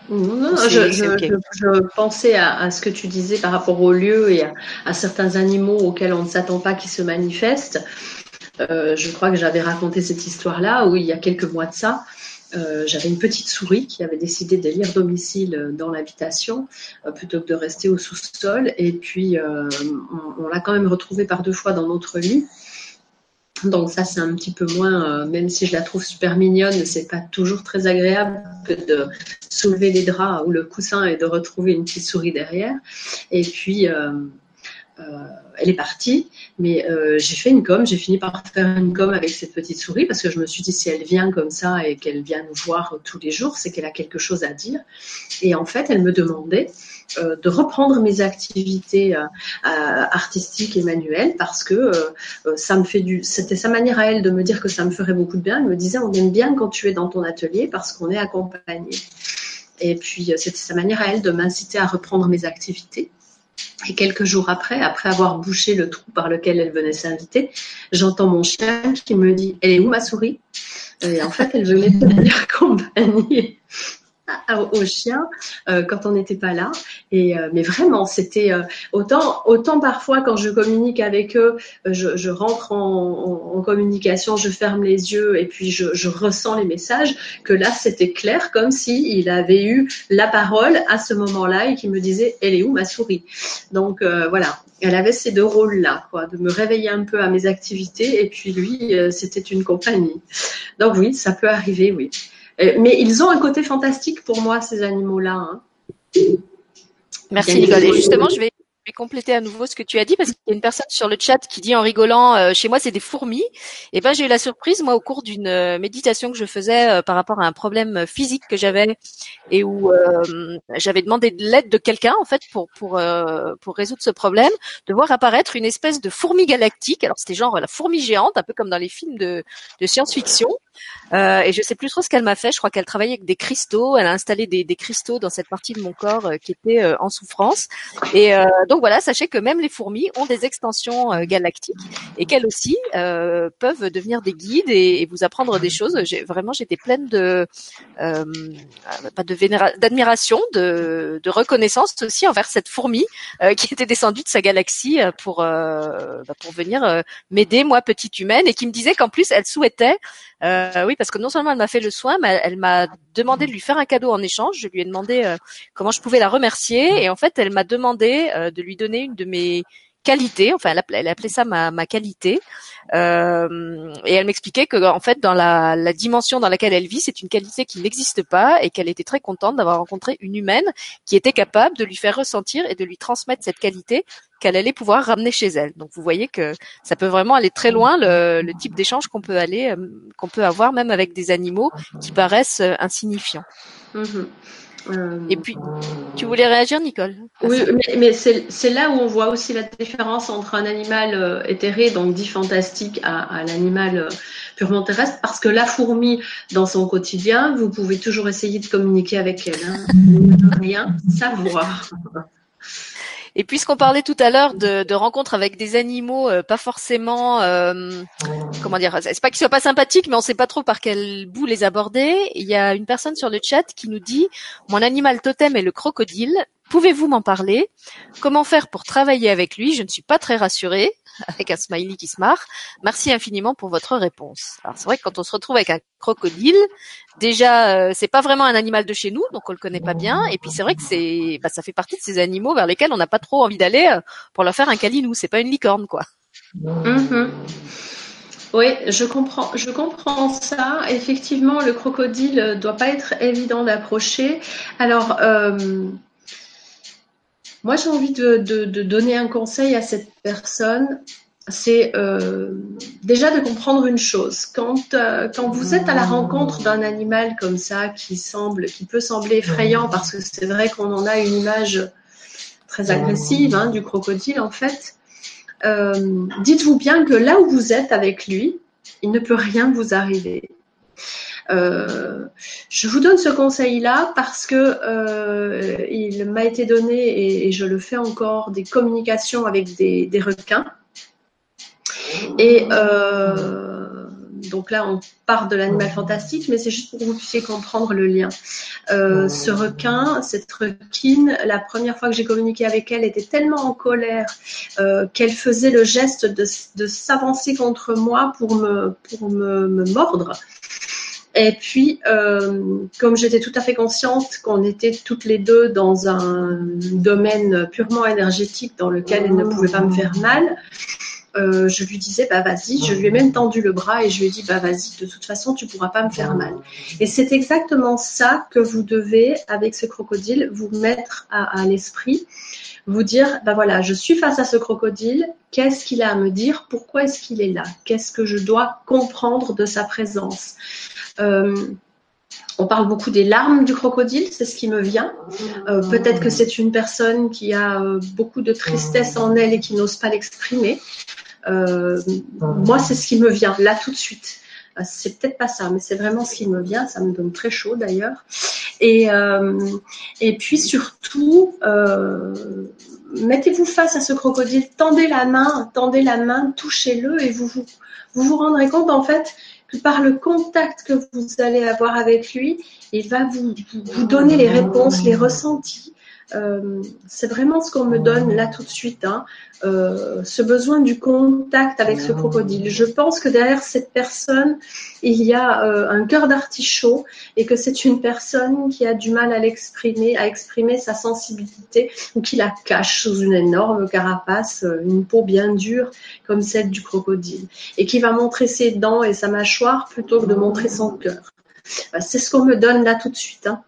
Non, non, je, je, pensais à, ce que tu disais par rapport au lieu et à, certains animaux auxquels on ne s'attend pas qui se manifestent. Euh, je crois que j'avais raconté cette histoire-là où il y a quelques mois de ça, euh, j'avais une petite souris qui avait décidé de lire domicile dans l'habitation euh, plutôt que de rester au sous-sol. Et puis, on, on l'a quand même retrouvée par deux fois dans notre lit. Donc ça, c'est un petit peu moins, euh, même si je la trouve super mignonne, c'est pas toujours très agréable que de soulever les draps ou le coussin et de retrouver une petite souris derrière. Et puis, euh, euh, elle est partie, mais j'ai fait une com, j'ai fini par faire une com avec cette petite souris parce que je me suis dit si elle vient comme ça et qu'elle vient nous voir tous les jours, c'est qu'elle a quelque chose à dire. Et en fait, elle me demandait de reprendre mes activités artistiques et manuelles parce que ça me fait du, c'était sa manière à elle de me dire que ça me ferait beaucoup de bien. Elle me disait on aime bien quand tu es dans ton atelier parce qu'on est accompagné. Et puis c'était sa manière à elle de m'inciter à reprendre mes activités. Et quelques jours après, après avoir bouché le trou par lequel elle venait s'inviter, j'entends mon chien qui me dit Elle est où ma souris? Et en fait, elle venait me tenir compagnie aux chiens euh, quand on n'était pas là. Et euh, mais vraiment, c'était euh, autant autant parfois quand je communique avec eux, je, je rentre en, en, communication, je ferme les yeux et puis je, je ressens les messages. Que là, c'était clair, comme si il avait eu la parole à ce moment-là et qui me disait "Elle est où ma souris? Donc voilà, elle avait ces deux rôles-là, quoi, de me réveiller un peu à mes activités et puis lui, c'était une compagnie. Donc oui, ça peut arriver, oui. Euh, mais ils ont un côté fantastique pour moi, ces animaux-là. Hein. Merci Nicole. Et justement, je vais vais compléter à nouveau ce que tu as dit parce qu'il y a une personne sur le chat qui dit en rigolant euh, chez moi c'est des fourmis. Et ben j'ai eu la surprise moi au cours d'une euh, méditation que je faisais euh, par rapport à un problème physique que j'avais et où j'avais demandé de l'aide de quelqu'un en fait pour pour pour résoudre ce problème, de voir apparaître une espèce de fourmi galactique. Alors c'était genre la fourmi géante, un peu comme dans les films de, de science-fiction. Euh, et je sais plus trop ce qu'elle m'a fait. Je crois qu'elle travaillait avec des cristaux. Elle a installé des, des cristaux dans cette partie de mon corps qui était en souffrance. Et donc donc voilà, sachez que même les fourmis ont des extensions euh, galactiques et qu'elles aussi euh, peuvent devenir des guides et, vous apprendre des choses. J'ai, vraiment, j'étais pleine de euh, pas de d'admiration, de, de, reconnaissance aussi envers cette fourmi qui était descendue de sa galaxie pour bah, pour venir m'aider moi petite humaine et qui me disait qu'en plus elle souhaitait euh, oui, parce que non seulement elle m'a fait le soin, mais elle, m'a demandé de lui faire un cadeau en échange. Je lui ai demandé euh, comment je pouvais la remercier, et en fait, elle m'a demandé euh, de lui donner une de mes qualité. Enfin, elle appelait, ça ma, ma qualité. Euh, et elle m'expliquait que en fait, dans la, la dimension dans laquelle elle vit, c'est une qualité qui n'existe pas et qu'elle était très contente d'avoir rencontré une humaine qui était capable de lui faire ressentir et de lui transmettre cette qualité qu'elle allait pouvoir ramener chez elle. Donc vous voyez que ça peut vraiment aller très loin le, le type d'échange qu'on peut aller, euh, qu'on peut avoir même avec des animaux qui paraissent euh, insignifiants. Mhm. Euh, Et puis, tu voulais réagir, Nicole Oui, mais, mais c'est là où on voit aussi la différence entre un animal euh, éthéré, donc dit fantastique, à, à l'animal euh, purement terrestre, parce que la fourmi, dans son quotidien, vous pouvez toujours essayer de communiquer avec elle. Hein. Rien savoir. Et puisqu'on parlait tout à l'heure de, rencontres avec des animaux euh, pas forcément, euh, comment dire, c'est pas qu'ils soient pas sympathiques, mais on sait pas trop par quel bout les aborder. Il y a une personne sur le chat qui nous dit mon animal totem est le crocodile. Pouvez-vous m'en parler? Comment faire pour travailler avec lui? Je ne suis pas très rassurée. avec un smiley qui se marre. Merci infiniment pour votre réponse. Alors c'est vrai que quand on se retrouve avec un crocodile, déjà euh, c'est pas vraiment un animal de chez nous, donc on le connaît pas bien. Et puis c'est vrai que c'est, bah, ça fait partie de ces animaux vers lesquels on n'a pas trop envie d'aller euh, pour leur faire un câlinou. C'est pas une licorne quoi. Mm-hmm. Oui, je comprends, je comprends ça. Effectivement, le crocodile doit pas être évident d'approcher. Alors, euh, moi, j'ai envie de, de, de, donner un conseil à cette personne. C'est euh, déjà de comprendre une chose. Quand, euh, quand vous êtes à la rencontre d'un animal comme ça, qui semble, qui peut sembler effrayant, parce que c'est vrai qu'on en a une image très agressive hein, du crocodile en fait. Euh, dites-vous bien que là où vous êtes avec lui, il ne peut rien vous arriver. Euh, je vous donne ce conseil-là parce que euh, il m'a été donné et, je le fais encore des communications avec des, requins. Et euh, donc là, on part de l'animal fantastique, mais c'est juste pour que vous puissiez comprendre le lien. Ce requin, cette requine, la première fois que j'ai communiqué avec elle, était tellement en colère qu'elle faisait le geste de, s'avancer contre moi pour me mordre. Et puis, euh, comme j'étais tout à fait consciente qu'on était toutes les deux dans un domaine purement énergétique dans lequel elle ne pouvait pas me faire mal, euh, je lui disais bah vas-y, je lui ai même tendu le bras et je lui ai dit bah vas-y, de toute façon tu pourras pas me faire mal. Et c'est exactement ça que vous devez avec ce crocodile vous mettre à, à l'esprit, vous dire bah voilà, je suis face à ce crocodile, qu'est-ce qu'il a à me dire, pourquoi est-ce qu'il est là, qu'est-ce que je dois comprendre de sa présence. Euh, on parle beaucoup des larmes du crocodile, c'est ce qui me vient. Euh, Peut-être que c'est une personne qui a euh, beaucoup de tristesse en elle et qui n'ose pas l'exprimer. Moi, c'est ce qui me vient là tout de suite. Euh, c'est peut-être pas ça, mais c'est vraiment ce qui me vient. Ça me donne très chaud d'ailleurs. Et, euh, et puis surtout, mettez-vous face à ce crocodile, tendez la main, tendez la main, touchez-le et vous vous, vous vous rendrez compte en fait que par le contact que vous allez avoir avec lui, il va vous, vous donner les réponses, les ressentis. Euh, c'est vraiment ce qu'on me donne là tout de suite, hein, euh, ce besoin du contact avec ce crocodile. Je pense que derrière cette personne, il y a euh, un cœur d'artichaut et que c'est une personne qui a du mal à l'exprimer, à exprimer sa sensibilité ou qui la cache sous une énorme carapace, une peau bien dure comme celle du crocodile et qui va montrer ses dents et sa mâchoire plutôt que de montrer son cœur. C'est ce qu'on me donne là tout de suite. Hein.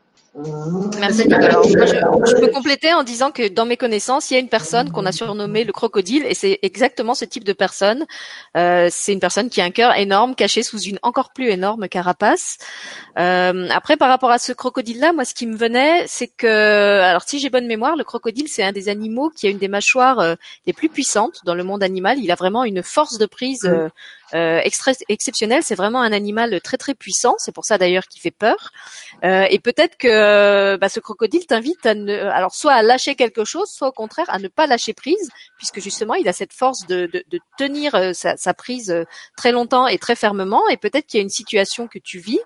Merci Nicolas. je, je, peux compléter en disant que dans mes connaissances, il y a une personne qu'on a surnommée le crocodile et c'est exactement ce type de personne. Euh, c'est une personne qui a un cœur énorme caché sous une encore plus énorme carapace. Euh, après, par rapport à ce crocodile-là, moi, ce qui me venait, c'est que, alors si j'ai bonne mémoire, le crocodile, c'est un des animaux qui a une des mâchoires euh, les plus puissantes dans le monde animal. Il a vraiment une force de prise euh, euh, extra exceptionnelle. C'est vraiment un animal très très puissant. C'est pour ça d'ailleurs qu'il fait peur. Euh, et peut-être que bah, ce crocodile t'invite à ne, alors soit à lâcher quelque chose, soit au contraire à ne pas lâcher prise, puisque justement il a cette force de, de, de tenir euh, sa, sa, prise euh, très longtemps et très fermement. Et peut-être qu'il y a une situation que tu vis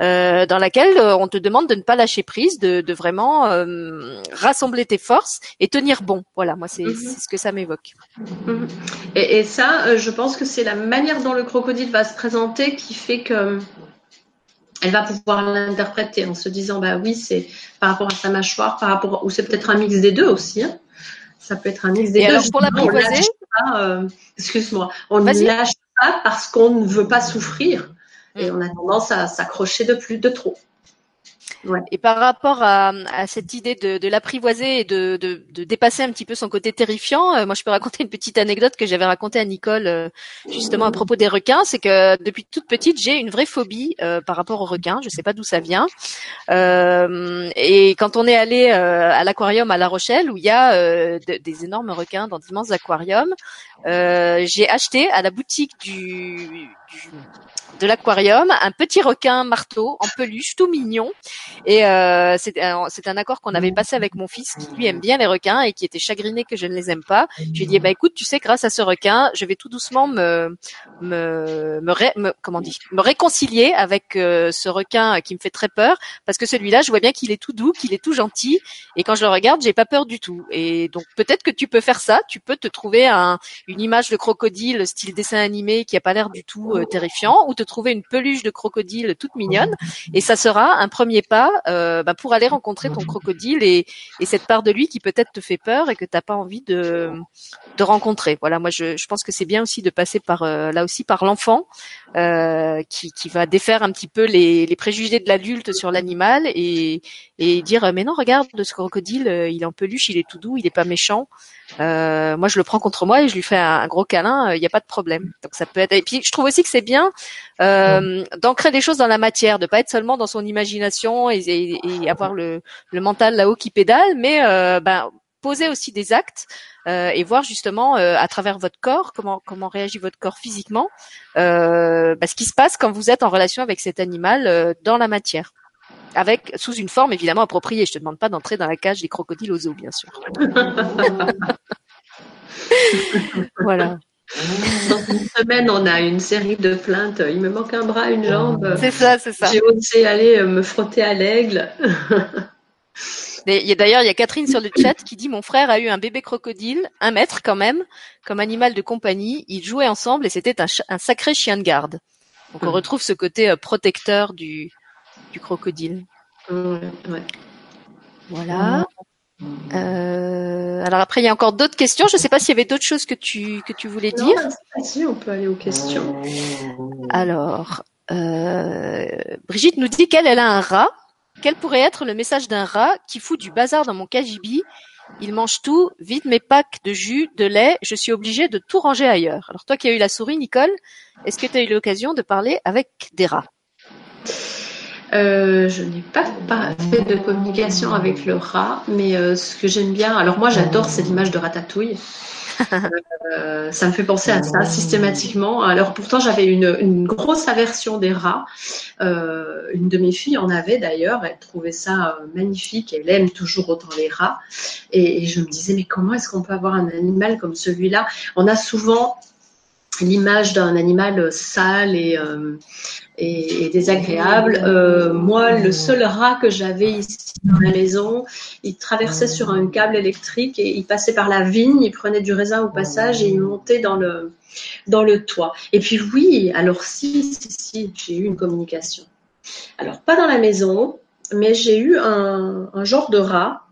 euh, dans laquelle euh, on te demande de ne pas lâcher prise, de, de vraiment euh, rassembler tes forces et tenir bon. Voilà, moi c'est mm -hmm. ce que ça m'évoque. Mm -hmm. et, et, ça, je pense que c'est la manière dont le crocodile va se présenter qui fait que elle va pouvoir l'interpréter en se disant bah oui c'est par rapport à sa mâchoire, par rapport ou c'est peut-être un mix des deux aussi. Hein. Ça peut être un mix des et deux. Alors pour l'apprivoiser, pas, excuse-moi, on ne lâche pas parce qu'on ne veut pas souffrir et Mm. on a tendance à s'accrocher de plus, de trop. Ouais. Et par rapport à, à cette idée de, de l'apprivoiser et de, de, de dépasser un petit peu son côté terrifiant, euh, moi je peux raconter une petite anecdote que j'avais racontée à Nicole euh, justement à propos des requins, c'est que depuis toute petite j'ai une vraie phobie euh, par rapport aux requins. Je sais pas d'où ça vient. Euh, et quand on est allé euh, à l'aquarium à La Rochelle où il y a euh, de- des énormes requins dans d'immenses aquariums, euh, j'ai acheté à la boutique du de l'aquarium un petit requin marteau en peluche tout mignon. Et euh, c'est un, accord qu'on avait passé avec mon fils qui lui aime bien les requins et qui était chagriné que je ne les aime pas. Je lui ai dit bah écoute tu sais grâce à ce requin je vais tout doucement me me me, me- comment dit me réconcilier avec euh, ce requin qui me fait très peur parce que celui-là je vois bien qu'il est tout doux qu'il est tout gentil. Et quand je le regarde j'ai pas peur du tout. Et donc peut-être que tu peux faire ça. Tu peux te trouver un une image de crocodile style dessin animé qui a pas l'air du tout euh, terrifiant ou te trouver une peluche de crocodile toute mignonne. Et ça sera un premier pas euh, bah, pour aller rencontrer ton crocodile et, et cette part de lui qui peut-être te fait peur et que t'as pas envie de rencontrer. Voilà, moi je, pense que c'est bien aussi de passer par euh, là aussi par l'enfant euh, qui, va défaire un petit peu les, préjugés de l'adulte sur l'animal et, dire mais non regarde ce crocodile il est en peluche il est tout doux il est pas méchant. Moi je le prends contre moi et je lui fais un, un gros câlin il n'y a pas de problème. Donc ça peut être et puis je trouve aussi que c'est bien euh, d'ancrer des choses dans la matière de pas être seulement dans son imagination et, et, et avoir le, le mental là-haut qui pédale mais euh, ben poser aussi des actes euh, et voir justement euh, à travers votre corps comment comment réagit votre corps physiquement euh, bah, ce qui se passe quand vous êtes en relation avec cet animal euh, dans la matière avec sous une forme évidemment appropriée. Je te demande pas d'entrer dans la cage des crocodiles aux eaux, bien sûr. voilà. Dans une semaine, on a une série de plaintes. Il me manque un bras, une jambe. C'est ça, c'est ça. J'ai osé aller euh, me frotter à l'aigle. Et il y a- D'ailleurs, il y a Catherine sur le chat qui dit mon frère a eu un bébé crocodile, un mètre quand même, comme animal de compagnie. Ils jouaient ensemble et c'était un, sacré chien de garde. Donc on Mhm. retrouve ce côté euh, protecteur du, du crocodile. Ouais, ouais. Voilà. Euh, alors après, il y a encore d'autres questions. Je ne sais pas s'il y avait d'autres choses que tu que tu voulais dire. Vas-y, on peut aller aux questions. Alors, euh, Brigitte nous dit qu'elle elle a un rat. Quel pourrait être le message d'un rat qui fout du bazar dans mon cagibi Il mange tout, vide mes packs de jus, de lait, je suis obligée de tout ranger ailleurs. Alors toi qui as eu la souris, Nicole, est-ce que tu as eu l'occasion de parler avec des rats? Euh, je n'ai pas, pas fait de communication avec le rat, mais euh, ce que j'aime bien, alors moi j'adore cette image de ratatouille. Euh, ça me fait penser à ça systématiquement. Alors pourtant j'avais une, une grosse aversion des rats. Une de mes filles en avait d'ailleurs. Elle trouvait ça magnifique. Elle aime toujours autant les rats. Et, et je me disais mais comment est-ce qu'on peut avoir un animal comme celui-là? On a souvent l'image d'un animal sale et, euh, et, et désagréable. Euh, moi, le seul rat que j'avais ici dans la maison, il traversait sur un câble électrique et il passait par la vigne, il prenait du raisin au passage et il montait dans le dans le toit. Et puis oui, alors si, si, si, j'ai eu une communication. Alors pas dans la maison, mais j'ai eu un, un genre de rat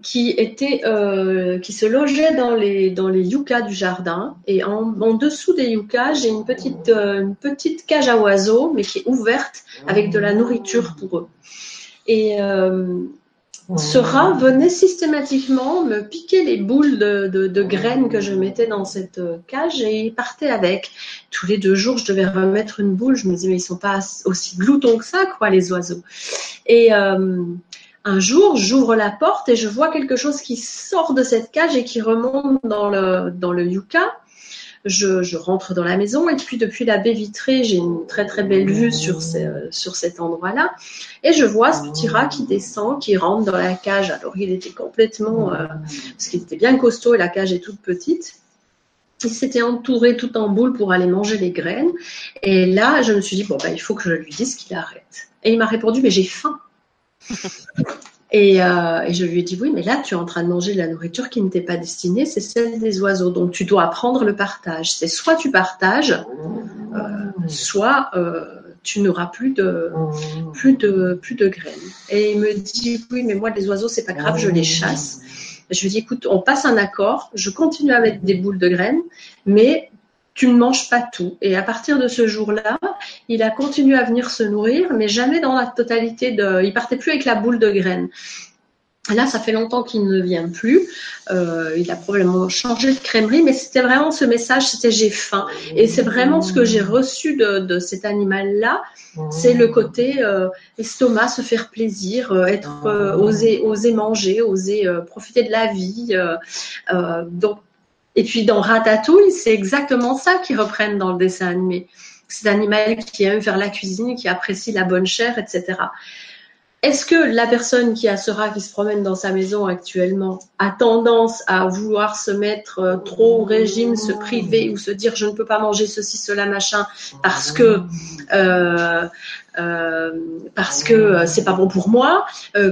qui était euh, qui se logeait dans les dans les yuccas du jardin et en, en dessous des yuccas j'ai une petite euh, une petite cage à oiseaux mais qui est ouverte avec de la nourriture pour eux et euh, ce rat venait systématiquement me piquer les boules de, de, de graines que je mettais dans cette cage et il partait avec. Tous les deux jours, je devais remettre une boule. Je me disais, mais ils sont pas aussi gloutons que ça, quoi, les oiseaux. Et un jour, j'ouvre la porte et je vois quelque chose qui sort de cette cage et qui remonte dans le, dans le yucca. Je, rentre dans la maison et puis depuis la baie vitrée, j'ai une très très belle vue sur, sur cet endroit-là. Et je vois ce petit rat qui descend, qui rentre dans la cage. Alors il était complètement, euh, parce qu'il était bien costaud et la cage est toute petite. Il s'était entouré tout en boule pour aller manger les graines. Et là, je me suis dit, bon, bah, il faut que je lui dise qu'il arrête. Et il m'a répondu, mais j'ai faim. Et, euh, et, je lui ai dit, oui, mais là, tu es en train de manger de la nourriture qui ne t'est pas destinée, c'est celle des oiseaux. Donc, tu dois apprendre le partage. C'est soit tu partages, euh, soit euh, tu n'auras plus de, plus, de, plus de graines. Et il me dit, oui, mais moi, les oiseaux, c'est pas grave, je les chasse. Je lui dis, écoute, on passe un accord, je continue à mettre des boules de graines, mais tu ne manges pas tout. Et à partir de ce jour-là, il a continué à venir se nourrir, mais jamais dans la totalité de. Il partait plus avec la boule de graines. Là, ça fait longtemps qu'il ne vient plus. Euh, il a probablement changé de crèmerie, mais c'était vraiment ce message, c'était j'ai faim. Et c'est vraiment ce que j'ai reçu de, cet animal-là, c'est le côté euh, estomac, se faire plaisir, euh, être oser, oser manger, oser profiter de la vie. donc, et puis dans Ratatouille, c'est exactement ça qu'ils reprennent dans le dessin animé. C'est animal qui aime faire la cuisine, qui apprécie la bonne chair, etc. Est-ce que la personne qui a ce rat qui se promène dans sa maison actuellement a tendance à vouloir se mettre euh, trop au régime, se priver ou se dire je ne peux pas manger ceci, cela, machin parce que euh, euh, parce que c'est pas bon pour moi,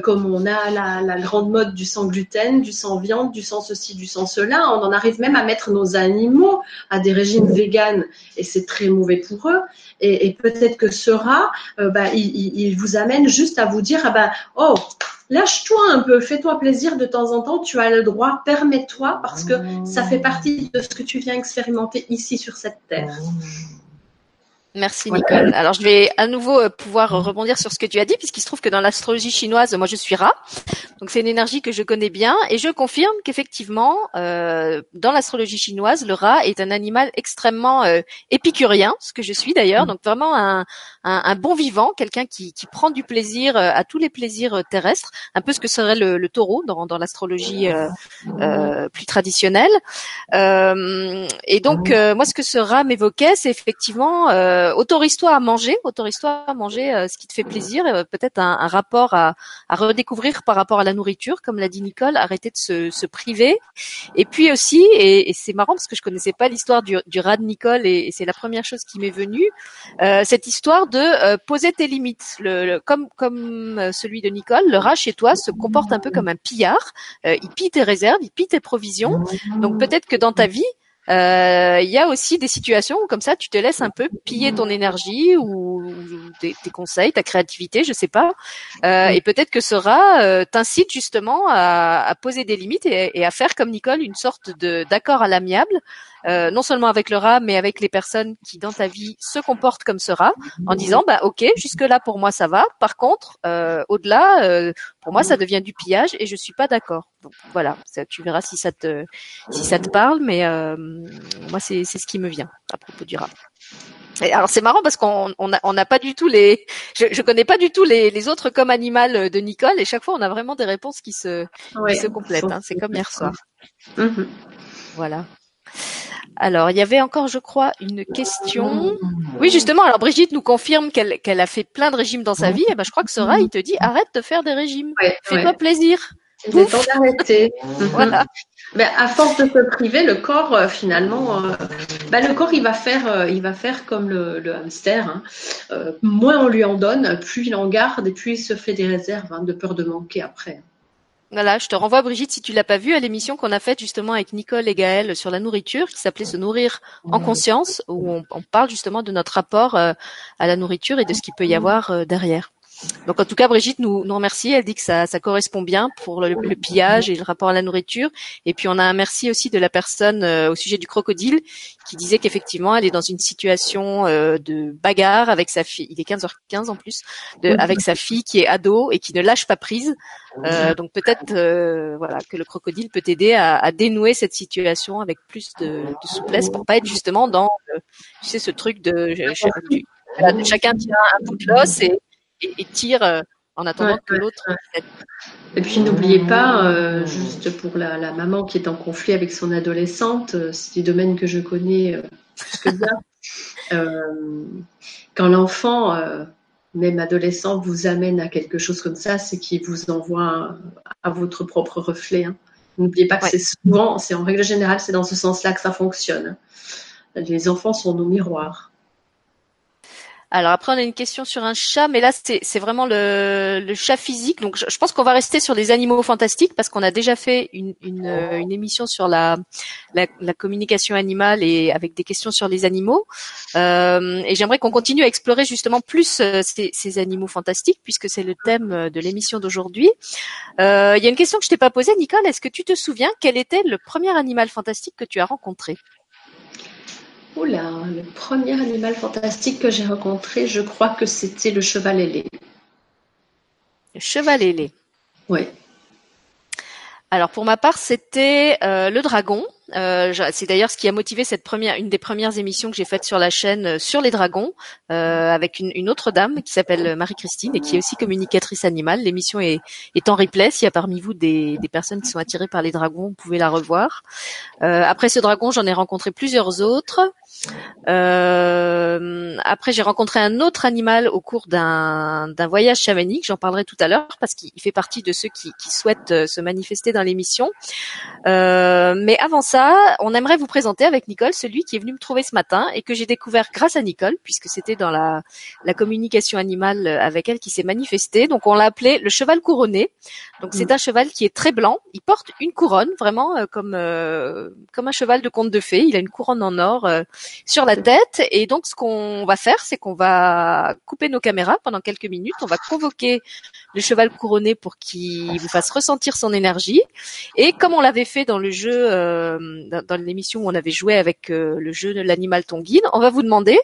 comme on a la, grande mode du sans gluten, du sans viande, du sans ceci, du sans cela, on en arrive même à mettre nos animaux à des régimes véganes et c'est très mauvais pour eux. Et, peut-être que ce rat, bah, il, il, vous amène juste à vous dire ah bah oh lâche-toi un peu, fais-toi plaisir de temps en temps, tu as le droit, permets-toi parce que ça fait partie de ce que tu viens expérimenter ici sur cette terre. Merci Nicole. Alors je vais à nouveau euh, pouvoir rebondir sur ce que tu as dit puisqu'il se trouve que dans l'astrologie chinoise, moi je suis rat, donc c'est une énergie que je connais bien. Et je confirme qu'effectivement euh, dans l'astrologie chinoise, le rat est un animal extrêmement euh, épicurien, ce que je suis d'ailleurs, donc vraiment un, un, bon vivant, quelqu'un qui, qui, prend du plaisir euh, à tous les plaisirs terrestres, un peu ce que serait le, le taureau dans, dans l'astrologie plus traditionnelle. et donc moi ce que ce rat m'évoquait, c'est effectivement euh, autorise-toi à manger, autorise-toi à manger euh, ce qui te fait plaisir, euh, peut-être un, rapport à, redécouvrir par rapport à la nourriture, comme l'a dit Nicole, arrêter de se, priver. Et puis aussi, et, c'est marrant parce que je connaissais pas l'histoire du, rat de Nicole, et, c'est la première chose qui m'est venue, euh, cette histoire de poser tes limites. Comme comme celui de Nicole, le rat chez toi se comporte un peu comme un pillard. il pille tes réserves, il pille tes provisions. Donc peut-être que dans ta vie, euh, il y a aussi des situations où comme ça tu te laisses un peu piller ton énergie ou, tes, conseils, ta créativité, je sais pas. Euh, et peut-être que rat euh, t'incite justement à, à, poser des limites et, et, à faire comme Nicole une sorte de d'accord à l'amiable euh, non seulement avec le rat, mais avec les personnes qui dans ta vie se comportent comme ce rat, en disant bah ok, jusque là pour moi ça va. Par contre, euh, au-delà, euh, pour moi ça devient du pillage et je suis pas d'accord. Donc voilà, tu verras si ça te si ça te parle, mais moi c'est c'est ce qui me vient à propos du rat. alors c'est marrant parce qu'on on n'a on a pas du tout les, je, je connais pas du tout les, les autres comme animal de Nicole et chaque fois on a vraiment des réponses qui se qui se complètent. Hein. C'est comme hier soir. Mm-hmm. Voilà. Alors, il y avait encore, je crois, une question. Oui, justement. Alors, Brigitte nous confirme qu'elle a fait plein de régimes dans sa vie. Et eh ben, je crois que Sora, il te dit arrête de faire des régimes. Fais-toi plaisir. Il est temps d'arrêter. voilà. Ben, à force de se priver, le corps euh, finalement, euh, ben, le corps il va faire, euh, il va faire comme le, hamster. Hein. moins on lui en donne, plus il en garde et plus il se fait des réserves hein, de peur de manquer après. Voilà, je te renvoie Brigitte si tu l'as pas vu à l'émission qu'on a faite justement avec Nicole et Gaëlle sur la nourriture qui s'appelait Se nourrir en conscience où on, on, parle justement de notre rapport à la nourriture et de ce qu'il peut y avoir derrière. Donc en tout cas, Brigitte nous, nous remercie. Elle dit que ça, ça correspond bien pour le, pillage et le rapport à la nourriture. Et puis on a un merci aussi de la personne euh, au sujet du crocodile qui disait qu'effectivement elle est dans une situation euh, de bagarre avec sa fille. Il est 15h15 en plus, de, avec sa fille qui est ado et qui ne lâche pas prise. Euh, donc peut-être voilà que le crocodile peut aider à, à, dénouer cette situation avec plus de, de, souplesse pour pas être justement dans tu sais ce truc de, chacun tient un bout de l'os et et, tire euh, en attendant que l'autre. Et puis n'oubliez pas, euh, juste pour la, la, maman qui est en conflit avec son adolescente, euh, c'est des domaines que je connais plus que bien. quand l'enfant, même adolescent, vous amène à quelque chose comme ça, c'est qu'il vous envoie à, votre propre reflet. Hein. N'oubliez pas que c'est souvent, c'est en règle générale, c'est dans ce sens-là que ça fonctionne. Les enfants sont nos miroirs. Alors après, on a une question sur un chat, mais là, c'est vraiment le, le, chat physique. Donc, je, je pense qu'on va rester sur les animaux fantastiques parce qu'on a déjà fait une, une, euh, une, émission sur la, la, la, communication animale et avec des questions sur les animaux. Euh, et j'aimerais qu'on continue à explorer justement plus euh, ces, ces animaux fantastiques puisque c'est le thème de l'émission d'aujourd'hui. Euh, il y a une question que je t'ai pas posée, Nicole. Est-ce que tu te souviens quel était le premier animal fantastique que tu as rencontré? Oula, le premier animal fantastique que j'ai rencontré, je crois que c'était le cheval ailé. Le cheval ailé. Oui. Alors pour ma part, c'était euh, le dragon. Euh, c'est d'ailleurs ce qui a motivé cette première, une des premières émissions que j'ai faites sur la chaîne euh, sur les dragons, avec une, une, autre dame qui s'appelle Marie-Christine et qui est aussi communicatrice animale. L'émission est, est, en replay. S'il y a parmi vous des, des, personnes qui sont attirées par les dragons, vous pouvez la revoir. Après ce dragon, j'en ai rencontré plusieurs autres. Euh, après, j'ai rencontré un autre animal au cours d'un voyage chamanique. J'en parlerai tout à l'heure parce qu'il fait partie de ceux qui, qui souhaitent se manifester dans l'émission. mais avant ça on aimerait vous présenter avec Nicole celui qui est venu me trouver ce matin et que j'ai découvert grâce à Nicole, puisque c'était dans la, communication animale avec elle qui s'est manifesté. Donc on l'a appelé le cheval couronné. Donc c'est mm. un cheval qui est très blanc. Il porte une couronne, vraiment euh, comme euh, comme un cheval de conte de fées. Il a une couronne en or euh, sur la tête. Et donc ce qu'on va faire, c'est qu'on va couper nos caméras pendant quelques minutes. On va convoquer le cheval couronné pour qu'il vous fasse ressentir son énergie. Et comme on l'avait fait dans le jeu dans, l'émission où on avait joué avec euh, le jeu de l'animal Tonguine, on va vous demander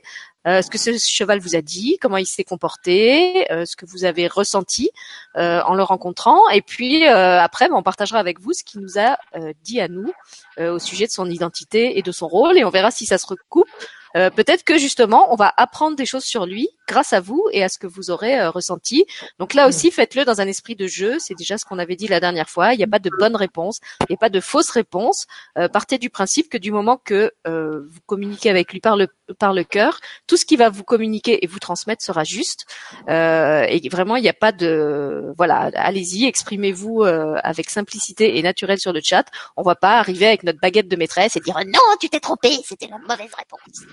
euh, ce que ce cheval vous a dit, comment il s'est comporté, euh, ce que vous avez ressenti en le rencontrant, et puis après, ben, on partagera avec vous ce qu'il nous a dit à nous au sujet de son identité et de son rôle, et on verra si ça se recoupe euh, peut-être que justement, on va apprendre des choses sur lui grâce à vous et à ce que vous aurez euh, ressenti. Donc là aussi, faites-le dans un esprit de jeu. C'est déjà ce qu'on avait dit la dernière fois. Il n'y a pas de bonne réponse, il n'y a pas de fausse réponse. Euh, partez du principe que du moment que vous communiquez avec lui par le par le cœur, ce qui va vous communiquer et vous transmettre sera juste. et vraiment, il n'y a pas de voilà. Allez-y, exprimez-vous avec simplicité et naturel sur le chat. On va pas arriver avec notre baguette de maîtresse et dire non, tu t'es trompé, c'était la mauvaise réponse.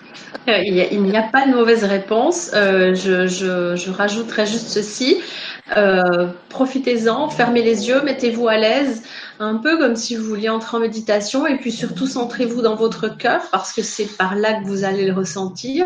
Euh, il n'y a, pas de mauvaise réponse. Euh, je, je, rajouterai juste ceci. Euh, profitez-en, fermez les yeux, mettez-vous à l'aise, un peu comme si vous vouliez entrer en méditation, et puis surtout centrez-vous dans votre cœur parce que c'est par là que vous allez le ressentir.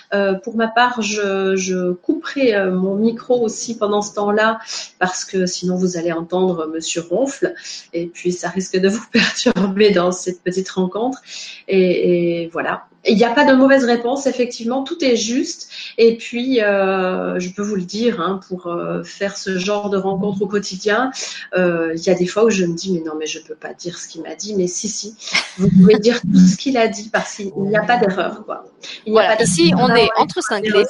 pour ma part, je, je couperai mon micro aussi pendant ce temps-là parce que sinon vous allez entendre Monsieur ronfle et puis ça risque de vous perturber dans cette petite rencontre. Et, et voilà. Il n'y a pas de mauvaise réponse, effectivement, tout est juste. Et puis, euh, je peux vous le dire, hein, pour euh, faire ce genre de rencontre au quotidien, euh, il y a des fois où je me dis, mais non, mais je ne peux pas dire ce qu'il m'a dit, mais si, si, vous pouvez dire tout ce qu'il a dit parce qu'il n'y a pas d'erreur. Voilà, ici, on est entre cinglés.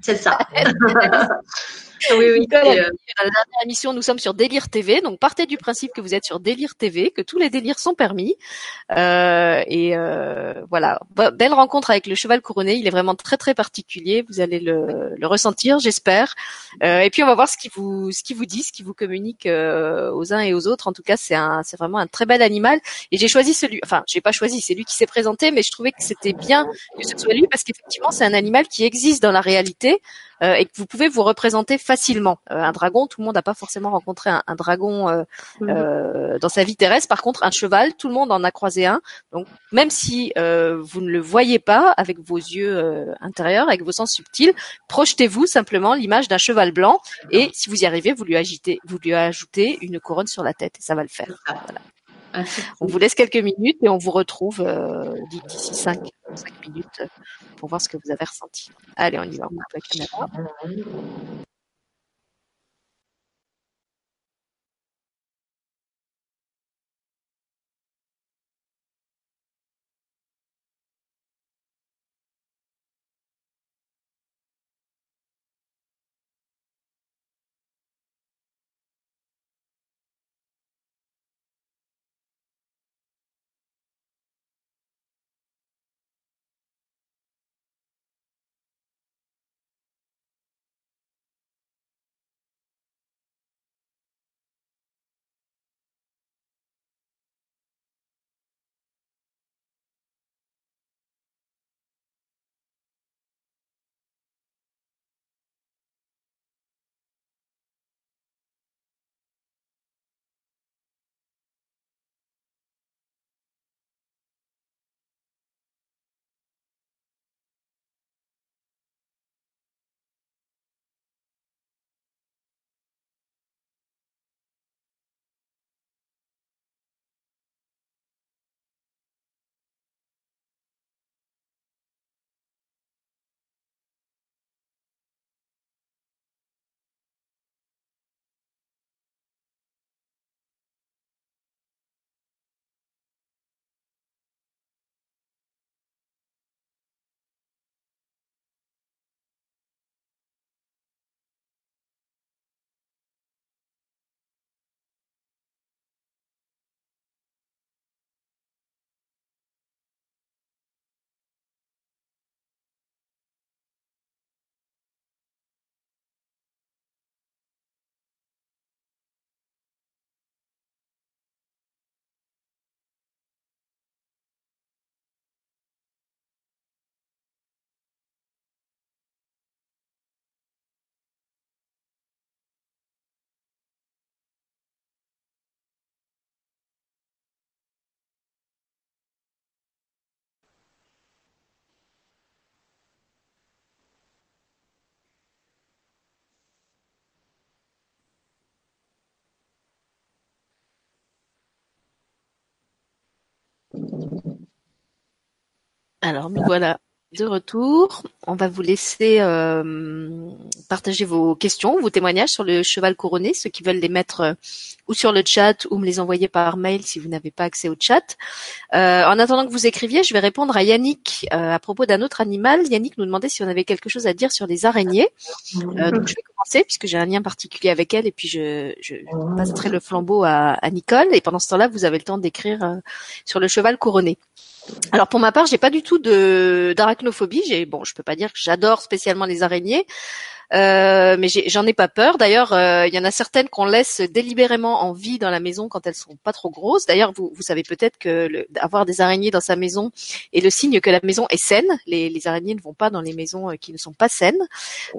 C'est ça. oui, oui. Euh, la dernière émission, nous sommes sur Délire TV, donc partez du principe que vous êtes sur Délire TV, que tous les délires sont permis. Euh, et euh, voilà, belle rencontre avec le cheval couronné. Il est vraiment très très particulier. Vous allez le, le ressentir, j'espère. Euh, et puis on va voir ce qu'il vous ce qu'il vous dit, ce qu'il vous communique euh, aux uns et aux autres. En tout cas, c'est un c'est vraiment un très bel animal. Et j'ai choisi celui, enfin, j'ai pas choisi, c'est lui qui s'est présenté, mais je trouvais que c'était bien que ce soit lui parce qu'effectivement, c'est un animal qui existe dans la réalité. Euh, et que vous pouvez vous représenter facilement. Euh, un dragon, tout le monde n'a pas forcément rencontré un, dragon euh, mhm. dans sa vie terrestre. Par contre, un cheval, tout le monde en a croisé un. Donc, même si vous ne le voyez pas avec vos yeux intérieurs, avec vos sens subtils, projetez-vous simplement l'image d'un cheval blanc et si vous y arrivez, vous lui, agitez, vous lui ajoutez une couronne sur la tête et ça va le faire. Voilà. Ah, on vous laisse quelques minutes et on vous retrouve euh, d'ici 5, 5 minutes pour voir ce que vous avez ressenti. Allez, on y va. On Alors nous voilà de retour. On va vous laisser euh, partager vos questions, vos témoignages sur le cheval couronné, ceux qui veulent les mettre euh, ou sur le chat ou me les envoyer par mail si vous n'avez pas accès au chat. Euh, en attendant que vous écriviez, je vais répondre à Yannick à propos d'un autre animal. Yannick nous demandait si on avait quelque chose à dire sur les araignées. donc je vais commencer puisque j'ai un lien particulier avec elle et puis je, passerai le flambeau à, Nicole. Et pendant ce temps-là, vous avez le temps d'écrire sur le cheval couronné. Alors pour ma part, j'ai pas du tout d'arachnophobie. J'ai bon, je peux pas dire que j'adore spécialement les araignées, euh, mais j'en ai, pas peur. D'ailleurs, euh, il y en a certaines qu'on laisse délibérément en vie dans la maison quand elles sont pas trop grosses. D'ailleurs, vous, vous savez peut-être que le, avoir des araignées dans sa maison est le signe que la maison est saine. Les, les araignées ne vont pas dans les maisons euh, qui ne sont pas saines.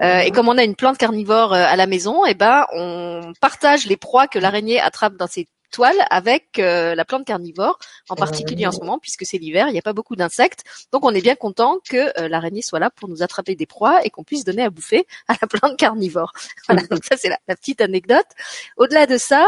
Euh, et comme on a une plante carnivore euh, à la maison, eh ben on partage les proies que l'araignée attrape dans ses toile avec euh, la plante carnivore, en particulier en ce moment puisque c'est l'hiver, il n'y a pas beaucoup d'insectes. Donc on est bien content que euh, l'araignée soit là pour nous attraper des proies et qu'on puisse donner à bouffer à la plante carnivore. Voilà, donc ça c'est la, petite anecdote. Au-delà de ça,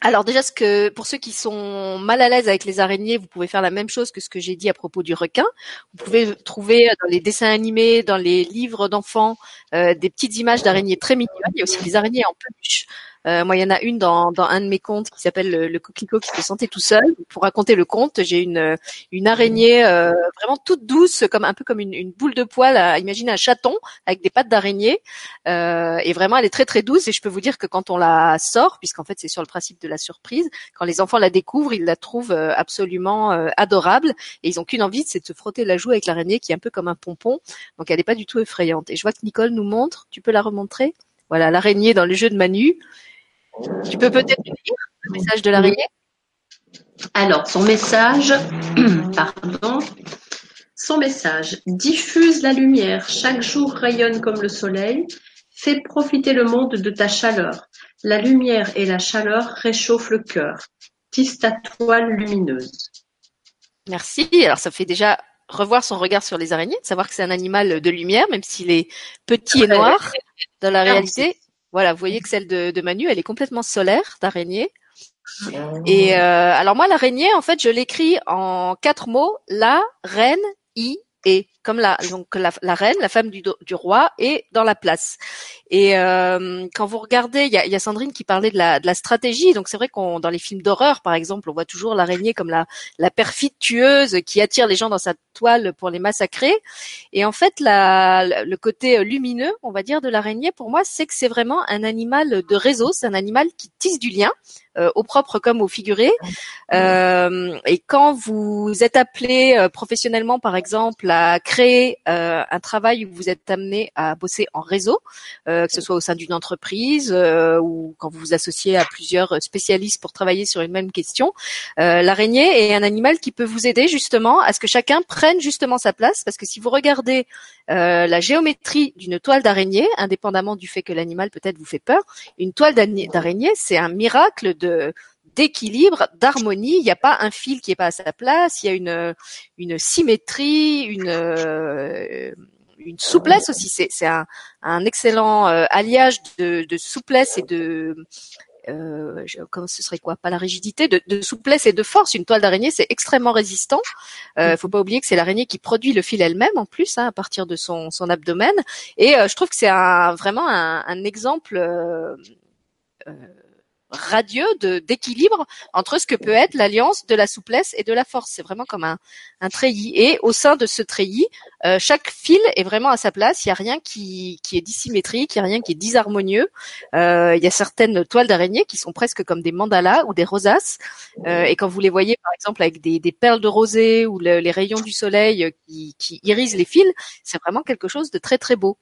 alors déjà, ce que pour ceux qui sont mal à l'aise avec les araignées, vous pouvez faire la même chose que ce que j'ai dit à propos du requin. Vous pouvez trouver dans les dessins animés, dans les livres d'enfants, euh, des petites images d'araignées très mignonnes. Il y a aussi des araignées en peluche. Euh, moi, il y en a une dans, dans un de mes contes qui s'appelle le, le, coquelicot qui se sentait tout seul. Pour raconter le conte, j'ai une une araignée euh, vraiment toute douce, comme un peu comme une, une boule de poil. À, imaginer un chaton avec des pattes d'araignée. Euh, et vraiment, elle est très très douce. Et je peux vous dire que quand on la sort, puisqu'en fait c'est sur le principe de la surprise, quand les enfants la découvrent, ils la trouvent euh, absolument euh, adorable. Et ils ont qu'une envie, c'est de se frotter la joue avec l'araignée qui est un peu comme un pompon. Donc elle n'est pas du tout effrayante. Et je vois que Nicole nous montre. Tu peux la remontrer? Voilà, l'araignée dans le jeu de Manu. Tu peux peut-être lire le message de l'araignée Alors, son message, pardon, son message diffuse la lumière, chaque jour rayonne comme le soleil, fais profiter le monde de ta chaleur. La lumière et la chaleur réchauffent le cœur. Tisse ta toile lumineuse. Merci. Alors, ça fait déjà revoir son regard sur les araignées, de savoir que c'est un animal de lumière, même s'il est petit et noir dans la réalité. Voilà, vous voyez que celle de, Manu, elle est complètement solaire d'araignée. Et euh, alors moi, l'araignée, en fait, je l'écris en quatre mots la, reine, i, et comme la donc la, reine, la femme du, du, roi, est dans la place. Et euh, quand vous regardez, il y a, y a, Sandrine qui parlait de la, de la stratégie. Donc c'est vrai qu'on dans les films d'horreur, par exemple, on voit toujours l'araignée comme la, la perfide tueuse qui attire les gens dans sa toile pour les massacrer. Et en fait, la, le côté lumineux, on va dire, de l'araignée, pour moi, c'est que c'est vraiment un animal de réseau. C'est un animal qui tisse du lien. Euh, au propre comme au figuré. Euh, et quand vous êtes appelé euh, professionnellement, par exemple, à créer un travail où vous êtes amené à bosser en réseau, que ce soit au sein d'une entreprise ou quand vous vous associez à plusieurs spécialistes pour travailler sur une même question, l'araignée est un animal qui peut vous aider justement à ce que chacun prenne justement sa place, parce que si vous regardez la géométrie d'une toile d'araignée, indépendamment du fait que l'animal peut-être vous fait peur, une toile d'araignée, c'est un miracle d'équilibre, d'harmonie. Il n'y a pas un fil qui est pas à sa place. Il y a une symétrie, une euh, une souplesse aussi. C'est un, excellent euh, alliage de, de souplesse et de euh, comment ce serait quoi? Pas la rigidité, de, de, souplesse et de force. Une toile d'araignée, c'est extrêmement résistant. Euh, faut pas oublier que c'est l'araignée qui produit le fil elle-même en plus, hein, à partir de son, son abdomen. Et euh, je trouve que c'est un, vraiment un, un exemple euh, radieux d'équilibre entre ce que peut être l'alliance de la souplesse et de la force. C'est vraiment comme un, un treillis. Et au sein de ce treillis, euh, chaque fil est vraiment à sa place. Il n'y a rien qui, qui est dissymétrique, il n'y a rien qui est disharmonieux. Euh, il y a certaines toiles d'araignée qui sont presque comme des mandalas ou des rosaces. Euh, et quand vous les voyez, par exemple, avec des, des perles de rosée ou les rayons du soleil qui, qui irisent les fils, c'est vraiment quelque chose de très très beau.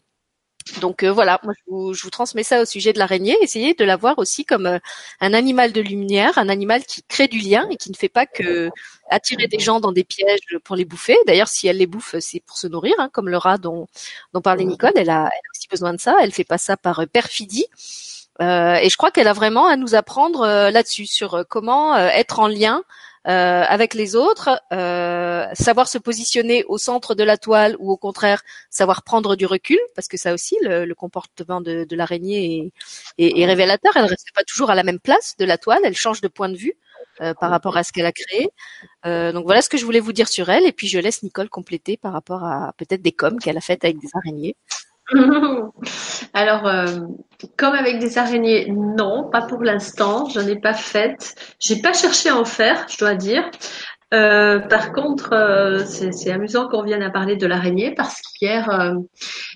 Donc euh, voilà, moi je vous, je vous, transmets ça au sujet de l'araignée. Essayez de la voir aussi comme euh, un animal de lumière, un animal qui crée du lien et qui ne fait pas que attirer des gens dans des pièges pour les bouffer. D'ailleurs, si elle les bouffe, c'est pour se nourrir, hein, comme le rat dont, dont parlait Nicole. Elle a, elle a, aussi besoin de ça. Elle fait pas ça par euh, perfidie. et je crois qu'elle a vraiment à nous apprendre là-dessus sur comment être en lien euh, avec les autres, euh, savoir se positionner au centre de la toile ou au contraire savoir prendre du recul, parce que ça aussi, le, comportement de, de l'araignée est, est, révélateur. Elle reste pas toujours à la même place de la toile, elle change de point de vue. euh, par rapport à ce qu'elle a créé. Euh, donc voilà ce que je voulais vous dire sur elle, et puis je laisse Nicole compléter par rapport à peut-être des coms qu'elle a faites avec des araignées. Alors, euh, comme avec des araignées, non, pas pour l'instant. J'en ai pas faites. J'ai pas cherché à en faire, je dois dire. Euh, par contre, euh, c'est amusant qu'on vienne à parler de l'araignée parce qu'hier,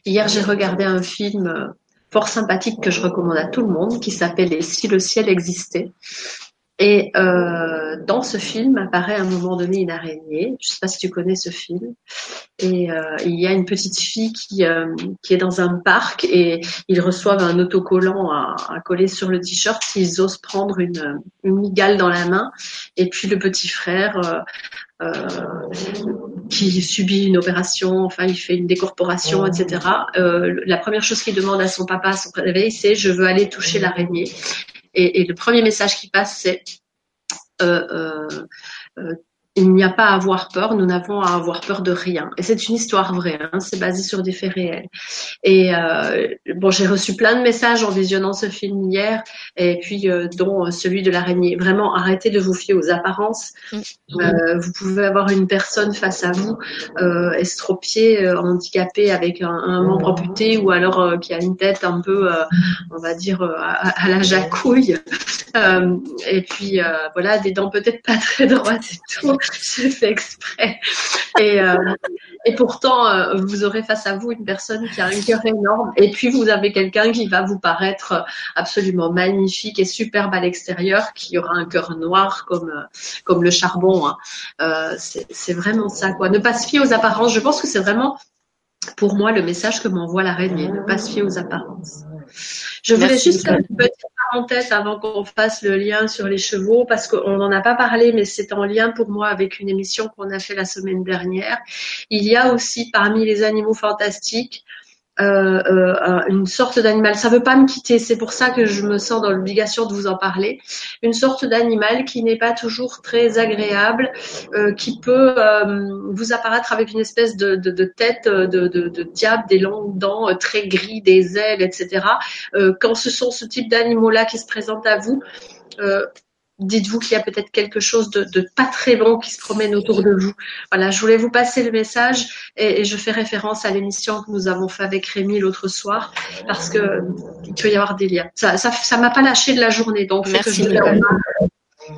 hier, j'ai regardé un film fort sympathique que je recommande à tout le monde qui s'appelle si le ciel existait? Et euh, dans ce film apparaît à un moment donné une araignée. Je ne sais pas si tu connais ce film. Et euh, il y a une petite fille qui, euh, qui est dans un parc et ils reçoivent un autocollant à, à coller sur le t-shirt s'ils osent prendre une, une migale dans la main. Et puis le petit frère euh, qui subit une opération, enfin il fait une décorporation, etc. Euh, la première chose qu'il demande à son papa à son réveil, c'est je veux aller toucher l'araignée. Et, le premier message qui passe, c'est euh, euh, euh il n'y a pas à avoir peur, nous n'avons à avoir peur de rien. Et c'est une histoire vraie, hein, c'est basé sur des faits réels. Et euh, bon, j'ai reçu plein de messages en visionnant ce film hier, et puis euh, dont celui de l'araignée. Vraiment, arrêtez de vous fier aux apparences. Mm. Euh, vous pouvez avoir une personne face à vous, euh, estropiée, euh, handicapée, avec un, un, membre amputé, ou alors euh, qui a une tête un peu, on va dire, à, à la jacouille. et puis voilà, des dents peut-être pas très droites et tout. C'est fait exprès. Et, euh, et pourtant, euh, vous aurez face à vous une personne qui a un cœur énorme. Et puis, vous avez quelqu'un qui va vous paraître absolument magnifique et superbe à l'extérieur, qui aura un cœur noir comme, comme le charbon. Hein. Euh, c'est vraiment ça, quoi. Ne pas se fier aux apparences. Je pense que c'est vraiment, pour moi, le message que m'envoie l'araignée. Ne pas se fier aux apparences. Je voulais juste faire une petite parenthèse avant qu'on fasse le lien sur les chevaux, parce qu'on n'en a pas parlé, mais c'est en lien pour moi avec une émission qu'on a fait la semaine dernière. Il y a aussi parmi les animaux fantastiques euh, euh, une sorte d'animal. Ça veut pas me quitter, c'est pour ça que je me sens dans l'obligation de vous en parler. Une sorte d'animal qui n'est pas toujours très agréable, euh, qui peut vous apparaître avec une espèce de, de, de tête de, de, diable, des longues dents très gris, des ailes, etc. quand ce sont ce type d'animaux-là qui se présentent à vous, dites-vous qu'il y a peut-être quelque chose de, de, pas très bon qui se promène autour de vous. Voilà, je voulais vous passer le message et, et je fais référence à l'émission que nous avons fait avec Rémi l'autre soir parce que il peut y avoir des liens. Ça, ça, ça m'a pas lâché de la journée, donc merci.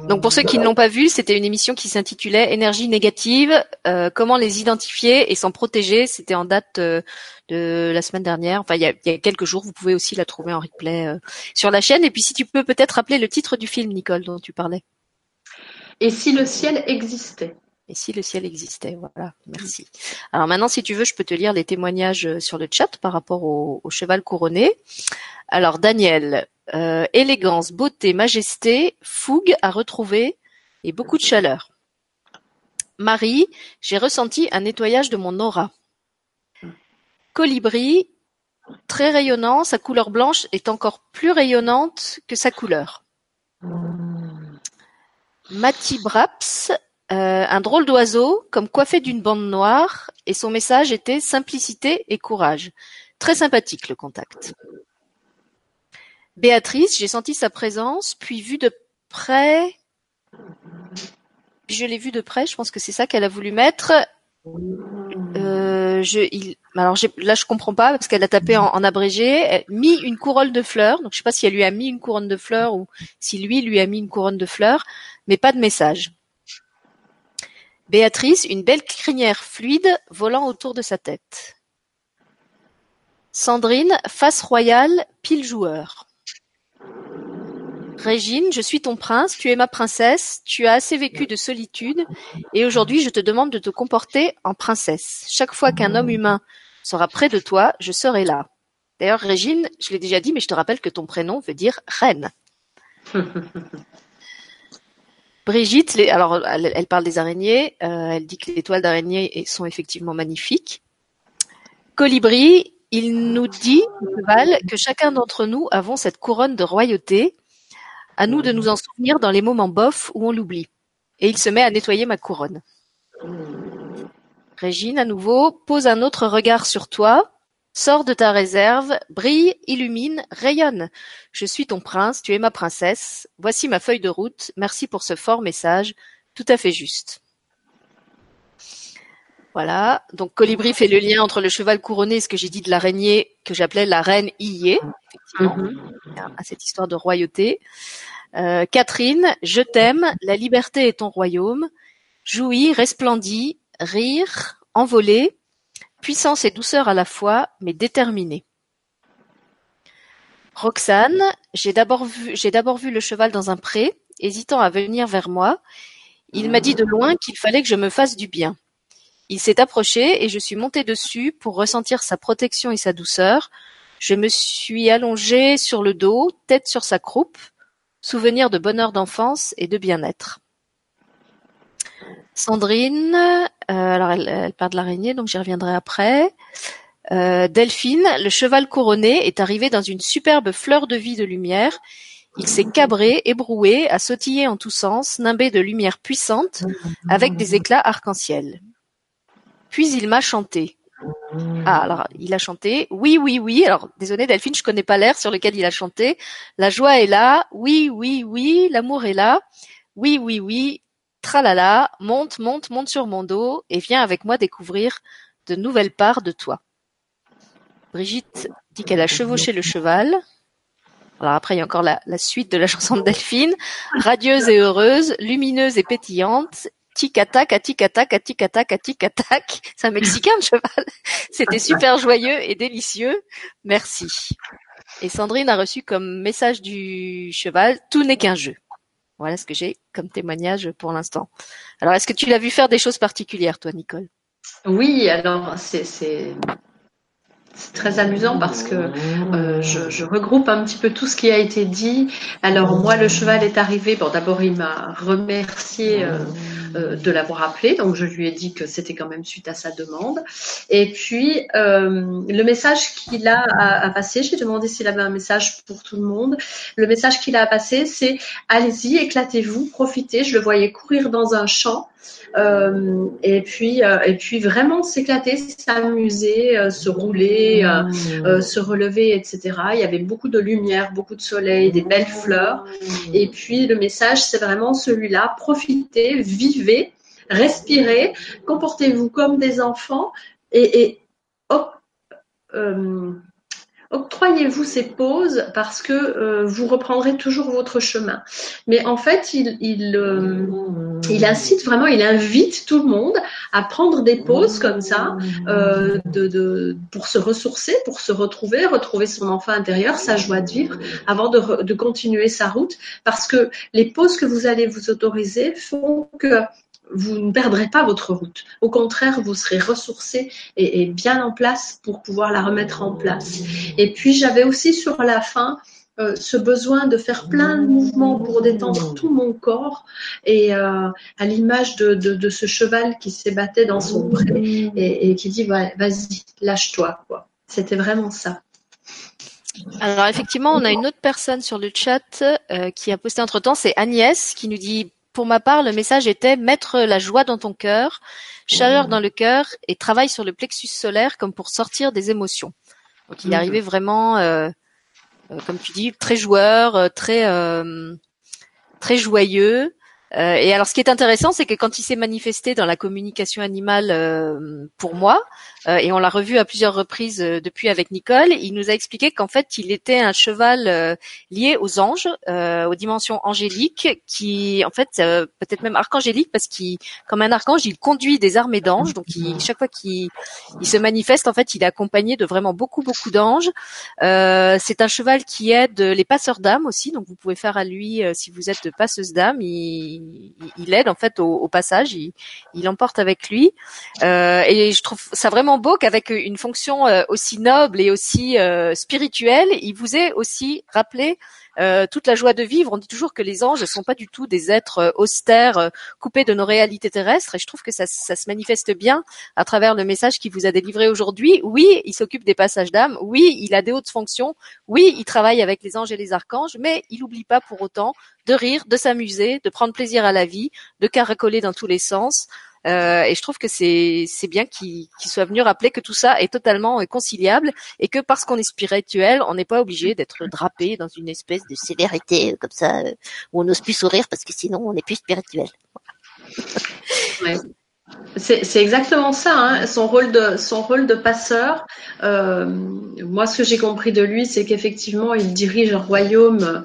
Donc pour ceux qui ne l'ont pas vu, c'était une émission qui s'intitulait Énergie négative, euh, comment les identifier et s'en protéger. C'était en date euh, de la semaine dernière. Enfin, il y, a, il y, a, quelques jours. Vous pouvez aussi la trouver en replay euh, sur la chaîne. Et puis si tu peux peut-être rappeler le titre du film, Nicole, dont tu parlais. Et si le ciel existait et si le ciel existait, voilà, merci. Alors maintenant, si tu veux, je peux te lire les témoignages euh, sur le chat par rapport au, au cheval couronné. Alors Daniel, euh, élégance, beauté, majesté, fougue à retrouver et beaucoup de chaleur. Marie, j'ai ressenti un nettoyage de mon aura. Colibri, très rayonnant, sa couleur blanche est encore plus rayonnante que sa couleur. Mati Braps, euh, un drôle d'oiseau, comme coiffé d'une bande noire, et son message était simplicité et courage. Très sympathique le contact. Béatrice, j'ai senti sa présence, puis vu de près, je l'ai vu de près, je pense que c'est ça qu'elle a voulu mettre. Je, il, alors là je comprends pas parce qu'elle a tapé en, abrégé, mis une couronne de fleurs. Donc je sais pas si elle lui a mis une couronne de fleurs ou si lui lui a mis une couronne de fleurs, mais pas de message. Béatrice, une belle crinière fluide volant autour de sa tête. Sandrine, face royale, pile joueur. Régine, je suis ton prince, tu es ma princesse, tu as assez vécu de solitude, et aujourd'hui je te demande de te comporter en princesse. Chaque fois qu'un homme humain sera près de toi, je serai là. D'ailleurs, Régine, je l'ai déjà dit, mais je te rappelle que ton prénom veut dire reine. Brigitte, alors elle, parle des araignées, euh, elle dit que les toiles d'araignée sont effectivement magnifiques. Colibri, il nous dit, Val, que chacun d'entre nous avons cette couronne de royauté, à nous de nous en souvenir dans les moments bofs où on l'oublie. Et il se met à nettoyer ma couronne. Régine, à nouveau, pose un autre regard sur toi, Sors de ta réserve, brille, illumine, rayonne. Je suis ton prince, tu es ma princesse. Voici ma feuille de route. Merci pour ce fort message, tout à fait juste. Voilà. Donc Colibri fait le lien entre le cheval couronné et ce que j'ai dit de l'araignée que j'appelais la reine Ié, effectivement, Mhm. à cette histoire de royauté. Euh, Catherine, je t'aime, la liberté est ton royaume. Jouis, resplendis, rire, envoler, puissance et douceur à la fois, mais déterminée. Roxane, j'ai d'abord vu, j'ai d'abord vu le cheval dans un pré, hésitant à venir vers moi. Il m'a dit de loin qu'il fallait que je me fasse du bien. Il s'est approché et je suis montée dessus pour ressentir sa protection et sa douceur. Je me suis allongée sur le dos, tête sur sa croupe, souvenir de bonheur d'enfance et de bien-être. Sandrine, euh, alors elle, elle parle de l'araignée, donc j'y reviendrai après. Euh, Delphine, le cheval couronné est arrivé dans une superbe fleur de vie de lumière. Il s'est cabré, ébroué, a sautillé en tous sens, nimbé de lumière puissante, avec des éclats arc-en-ciel. Puis il m'a chanté. Ah, alors il a chanté. Oui, oui, oui. Alors désolé Delphine, je connais pas l'air sur lequel il a chanté. La joie est là. Oui, oui, oui. L'amour est là. Oui, oui, oui. Tralala. Monte, monte, monte sur mon dos et viens avec moi découvrir de nouvelles parts de toi. Brigitte dit qu'elle a chevauché le cheval. Alors après, il y a encore la, la suite de la chanson de Delphine. Radieuse et heureuse, lumineuse et pétillante. Tic-tac, à tic-tac, à. C'est un Mexicain, le cheval. C'était super joyeux et délicieux. Merci. Et Sandrine a reçu comme message du cheval, tout n'est qu'un jeu. Voilà ce que j'ai comme témoignage pour l'instant. Alors, est-ce que tu l'as vu faire des choses particulières, toi, Nicole? Oui, alors c'est c'est très amusant parce que euh, je, regroupe un petit peu tout ce qui a été dit. Alors moi, le cheval est arrivé. Bon, d'abord, il m'a remercié euh, euh, de l'avoir appelé, donc je lui ai dit que c'était quand même suite à sa demande. Et puis le message qu'il a à, à passer, j'ai demandé s'il avait un message pour tout le monde. Le message qu'il a à passer, c'est allez-y, éclatez-vous, profitez. Je le voyais courir dans un champ. Euh, et puis euh, et puis vraiment s'éclater, s'amuser, euh, se rouler, euh, se relever, etc. Il y avait beaucoup de lumière, beaucoup de soleil, des belles fleurs. Et puis le message, c'est vraiment celui-là profitez, vivez, respirez, comportez-vous comme des enfants et, et oc- euh, octroyez-vous ces pauses parce que euh, vous reprendrez toujours votre chemin. Mais en fait, il, il, euh, il incite vraiment, il invite tout le monde à prendre des pauses comme ça, euh, de, de, pour se ressourcer, pour se retrouver, retrouver son enfant intérieur, sa joie de vivre, avant de, de continuer sa route. Parce que les pauses que vous allez vous autoriser font que vous ne perdrez pas votre route. Au contraire, vous serez ressourcé et, bien en place pour pouvoir la remettre en place. Et puis, j'avais aussi sur la fin euh, ce besoin de faire plein de mouvements pour détendre tout mon corps et euh, à l'image de, ce cheval qui s'ébattait dans son pré et, qui dit vas-y lâche-toi c'était vraiment ça Alors effectivement, on a une autre personne sur le chat euh, qui a posté entre temps, c'est Agnès qui nous dit pour ma part, le message était mettre la joie dans ton cœur, chaleur dans le cœur et travail sur le plexus solaire comme pour sortir des émotions. Donc il Mhm. arrivait vraiment, euh, euh, comme tu dis, très joueur, euh, très euh, très joyeux. Euh, et alors, ce qui est intéressant, c'est que quand il s'est manifesté dans la communication animale euh, pour moi, et on l'a revu à plusieurs reprises euh, depuis avec Nicole, il nous a expliqué qu'en fait, il était un cheval euh, lié aux anges, euh, aux dimensions angéliques, qui, en fait, euh, peut-être même archangélique, parce qu'il, comme un archange, il conduit des armées d'anges. Donc, il- chaque fois qu'il il se manifeste, en fait, il est accompagné de vraiment beaucoup, beaucoup d'anges. Euh, c'est un cheval qui aide les passeurs d'âmes aussi, donc vous pouvez faire à lui euh, si vous êtes passeuse d'âme, il, il- il aide en fait au, au passage, il, il emporte avec lui. Euh, et je trouve ça vraiment beau qu'avec une fonction euh, aussi noble et aussi euh, spirituelle, il vous ait aussi rappelé euh, toute la joie de vivre. On dit toujours que les anges ne sont pas du tout des êtres euh, austères, euh, coupés de nos réalités terrestres, et je trouve que ça, ça se manifeste bien à travers le message qu'il vous a délivré aujourd'hui. Oui, il s'occupe des passages d'âme. Oui, il a des hautes fonctions. Oui, il travaille avec les anges et les archanges, mais il n'oublie pas pour autant de rire, de s'amuser, de prendre plaisir à la vie, de caracoler dans tous les sens. Euh, et je trouve que c'est bien qu'il qu'il soit venu rappeler que tout ça est totalement conciliable et que parce qu'on est spirituel, on n'est pas obligé d'être drapé dans une espèce de sévérité comme ça où on n'ose plus sourire parce que sinon on n'est plus spirituel. Ouais. C'est exactement ça, hein. son rôle de passeur. Euh, moi, ce que j'ai compris de lui, c'est qu'effectivement, il dirige un royaume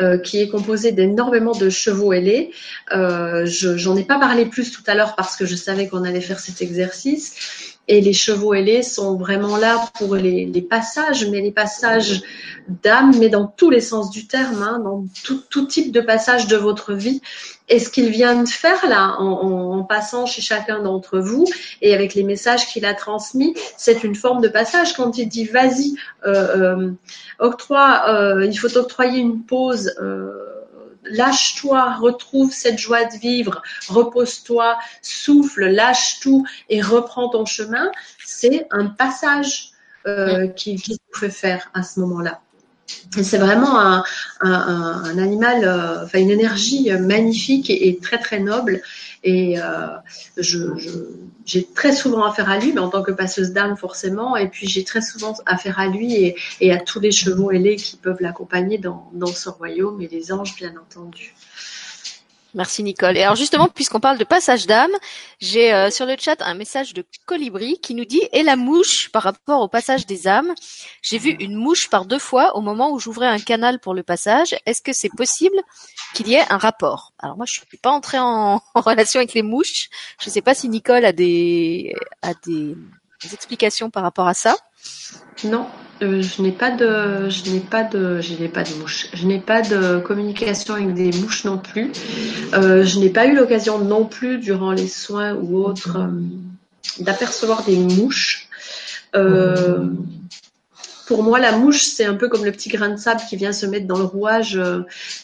euh, qui est composé d'énormément de chevaux ailés. Euh, J'en ai pas parlé plus tout à l'heure parce que je savais qu'on allait faire cet exercice. Et les chevaux ailés sont vraiment là pour les, les passages, mais les passages d'âme, mais dans tous les sens du terme, hein, dans tout, tout, type de passage de votre vie. Et ce qu'il vient de faire là, en, en, passant chez chacun d'entre vous et avec les messages qu'il a transmis, c'est une forme de passage. Quand il dit vas-y, euh, euh, octroie, euh, il faut octroyer une pause euh, lâche-toi, retrouve cette joie de vivre, repose-toi, souffle, lâche tout et reprends ton chemin, c'est un passage euh, qui, qui fait faire à ce moment-là. C'est vraiment un, animal, euh, une énergie magnifique et, très très noble. Et euh, j'ai très souvent affaire à lui, mais en tant que passeuse d'âme forcément. Et puis j'ai très souvent affaire à lui et, à tous les chevaux ailés qui peuvent l'accompagner dans ce royaume et les anges bien entendu. Merci Nicole. Et alors justement, puisqu'on parle de passage d'âme, j'ai euh, sur le chat un message de Colibri qui nous dit Et la mouche par rapport au passage des âmes J'ai vu une mouche par deux fois au moment où j'ouvrais un canal pour le passage. Est-ce que c'est possible qu'il y ait un rapport? Alors moi, je suis pas entrée en, relation avec les mouches. Je ne sais pas si Nicole a des a des explications par rapport à ça. Non, euh, je n'ai pas de, je n'ai pas de, je mouches. Je n'ai pas de communication avec des mouches non plus. Euh, je n'ai pas eu l'occasion non plus durant les soins ou autres euh, d'apercevoir des mouches. Pour moi, la mouche, c'est un peu comme le petit grain de sable qui vient se mettre dans le rouage.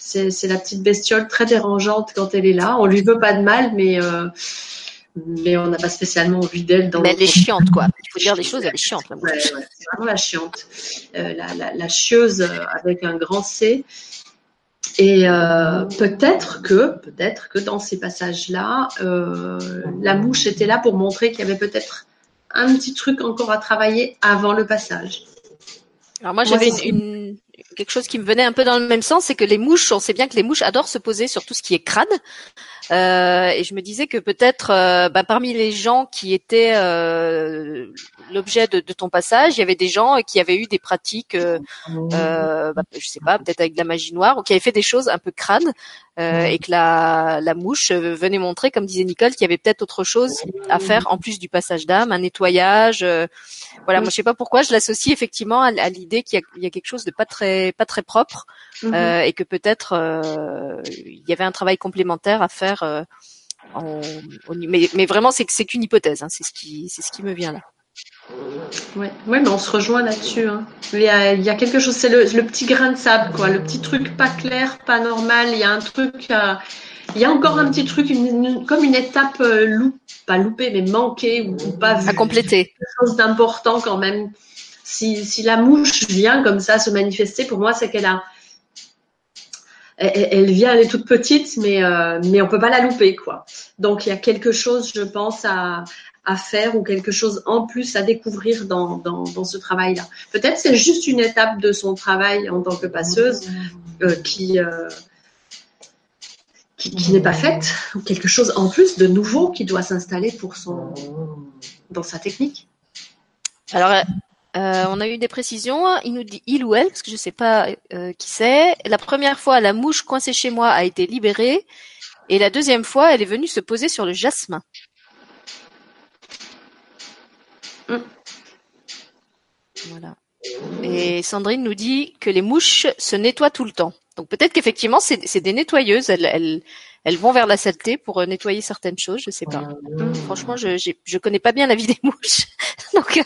C'est, c'est la petite bestiole très dérangeante quand elle est là. On lui veut pas de mal, mais mais on n'a pas spécialement envie d'elle dans Mais elle est chiante, quoi. Il faut dire des choses, elle est chiante. La ouais, ouais, c'est vraiment la chiante. Euh, la, la, la, chieuse avec un grand C. Et euh, peut-être que, peut-être que dans ces passages-là, euh, la mouche était là pour montrer qu'il y avait peut-être un petit truc encore à travailler avant le passage. Alors moi, j'avais une, une, quelque chose qui me venait un peu dans le même sens, c'est que les mouches, on sait bien que les mouches adorent se poser sur tout ce qui est crâne. Euh, et je me disais que peut-être euh, bah, parmi les gens qui étaient euh, l'objet de, de, ton passage, il y avait des gens qui avaient eu des pratiques, euh, bah, je sais pas, peut-être avec de la magie noire, ou qui avaient fait des choses un peu crânes, et que la, la mouche venait montrer, comme disait Nicole, qu'il y avait peut-être autre chose à faire en plus du passage d'âme, un nettoyage. voilà, moi je sais pas pourquoi je l'associe effectivement à, à l'idée qu'il y, y, a quelque chose de pas très pas très propre, et que peut-être il y avait un travail complémentaire à faire euh, en, mais, mais, vraiment c'est c'est qu'une hypothèse, hein, c'est ce qui c'est ce qui me vient là. Ouais, ouais, mais on se rejoint là-dessus. Hein. Il, y a, il y a quelque chose, c'est le, le, petit grain de sable, quoi, le petit truc pas clair, pas normal. Il y a un truc, euh, il y a encore un petit truc, une, une, comme une étape euh, loup, pas loupée, mais manquée ou, ou pas vue. À compléter. Quelque chose d'important quand même. Si, la mouche vient comme ça se manifester, pour moi, c'est qu'elle a, elle, vient, elle est toute petite, mais euh, mais on peut pas la louper quoi. Donc il y a quelque chose, je pense, à, faire ou quelque chose en plus à découvrir dans, dans, dans ce travail-là. Peut-être c'est juste une étape de son travail en tant que passeuse euh, qui euh, qui, qui n'est pas faite ou quelque chose en plus de nouveau qui doit s'installer pour son dans sa technique. Alors euh, on a eu des précisions. Il nous dit il ou elle, parce que je ne sais pas euh, qui c'est. La première fois, la mouche coincée chez moi a été libérée, et la deuxième fois, elle est venue se poser sur le jasmin. Mm. Voilà. Et Sandrine nous dit que les mouches se nettoient tout le temps. Donc peut-être qu'effectivement c'est des nettoyeuses. Elles vont vers la saleté pour euh, nettoyer certaines choses, je sais pas. Mmh. Franchement, je je connais pas bien la vie des mouches, donc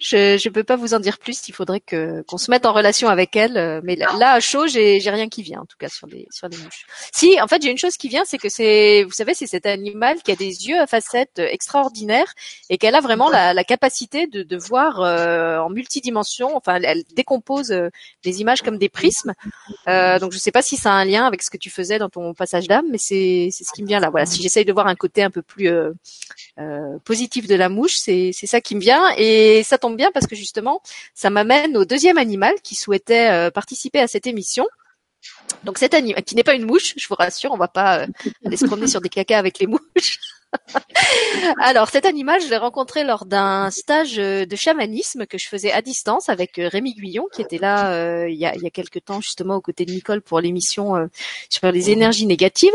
je je peux pas vous en dire plus. Il faudrait que qu'on se mette en relation avec elles. Euh, mais là, là à chaud, j'ai j'ai rien qui vient en tout cas sur les sur les mouches. Si, en fait, j'ai une chose qui vient, c'est que c'est vous savez, c'est cet animal qui a des yeux à facettes extraordinaires et qu'elle a vraiment la, la capacité de de voir euh, en multidimension. Enfin, elle, décompose euh, les images comme des prismes. Euh, donc je sais pas si ça a un lien avec ce que tu faisais dans ton passage d'âme, mais c'est c'est ce qui me vient là. Voilà, si j'essaye de voir un côté un peu plus euh, positif de la mouche, c'est ça qui me vient et ça tombe bien parce que justement, ça m'amène au deuxième animal qui souhaitait participer à cette émission. Donc cet animal, qui n'est pas une mouche, je vous rassure, on va pas aller se promener sur des cacas avec les mouches. Alors cet animal, je l'ai rencontré lors d'un stage euh, de chamanisme que je faisais à distance avec euh, Rémi Guyon qui était là euh, il, y a, il y a quelques temps justement aux côtés de Nicole pour l'émission sur les énergies négatives.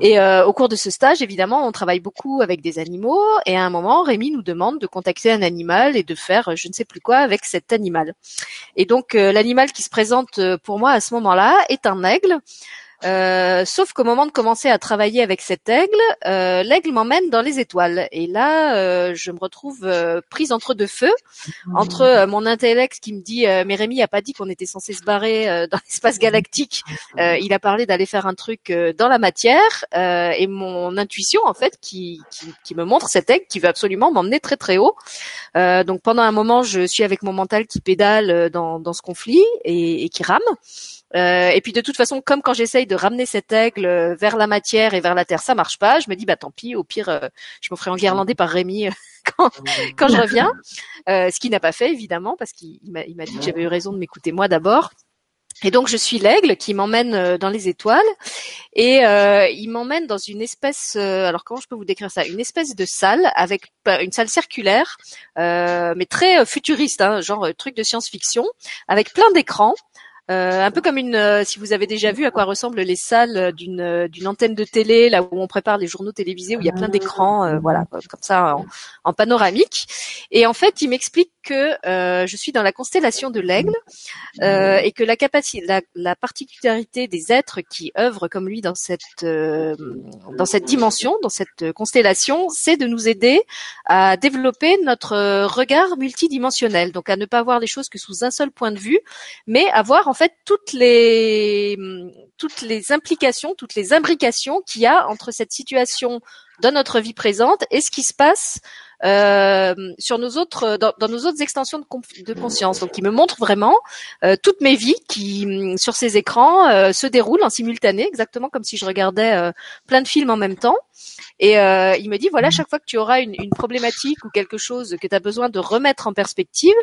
Et au cours de ce stage, évidemment, on travaille beaucoup avec des animaux et à un moment, Rémi nous demande de contacter un animal et de faire je ne sais plus quoi avec cet animal. Et donc l'animal qui se présente pour moi à ce moment-là est un aigle. Euh, sauf qu'au moment de commencer à travailler avec cet aigle, euh, l'aigle m'emmène dans les étoiles. Et là, euh, je me retrouve prise entre deux feux, entre mon intellect qui me dit mais Rémi a pas dit qu'on était censé se barrer dans l'espace galactique. il a parlé d'aller faire un truc dans la matière et mon intuition en fait qui, qui, qui, me montre cet aigle qui veut absolument m'emmener très très haut. donc pendant un moment, je suis avec mon mental qui pédale dans, dans ce conflit et, et qui rame. Euh, et puis de toute façon, comme quand j'essaye de ramener cet aigle euh, vers la matière et vers la terre, ça marche pas. Je me dis bah tant pis, au pire, euh, je me ferai enguirlander par Rémi quand, quand je reviens. ce qu'il n'a pas fait évidemment parce qu'il m'a dit que j'avais eu raison de m'écouter moi d'abord. Et donc je suis l'aigle qui m'emmène dans les étoiles et il m'emmène dans une espèce, alors comment je peux vous décrire ça? Une espèce de salle avec une salle circulaire, mais très futuriste, hein, genre truc de science-fiction, avec plein d'écrans. Euh, un peu comme une, euh, si vous avez déjà vu à quoi ressemblent les salles d'une euh, d'une antenne de télé, là où on prépare les journaux télévisés, où il y a plein d'écrans, voilà, comme ça en, en, panoramique. Et en fait, il m'explique que je suis dans la constellation de l'aigle et que la capacité, la, la, particularité des êtres qui œuvrent comme lui dans cette dans cette dimension, dans cette constellation, c'est de nous aider à développer notre regard multidimensionnel, donc à ne pas voir les choses que sous un seul point de vue, mais à voir en fait toutes les toutes les implications, toutes les imbrications qu'il y a entre cette situation dans notre vie présente et ce qui se passe euh, sur nos autres dans, nos autres extensions de, de, conscience. Donc, il me montre vraiment euh, toutes mes vies qui sur ces écrans euh, se déroulent en simultané, exactement comme si je regardais plein de films en même temps. Et il me dit voilà, chaque fois que tu auras une, une problématique ou quelque chose que tu as besoin de remettre en perspective,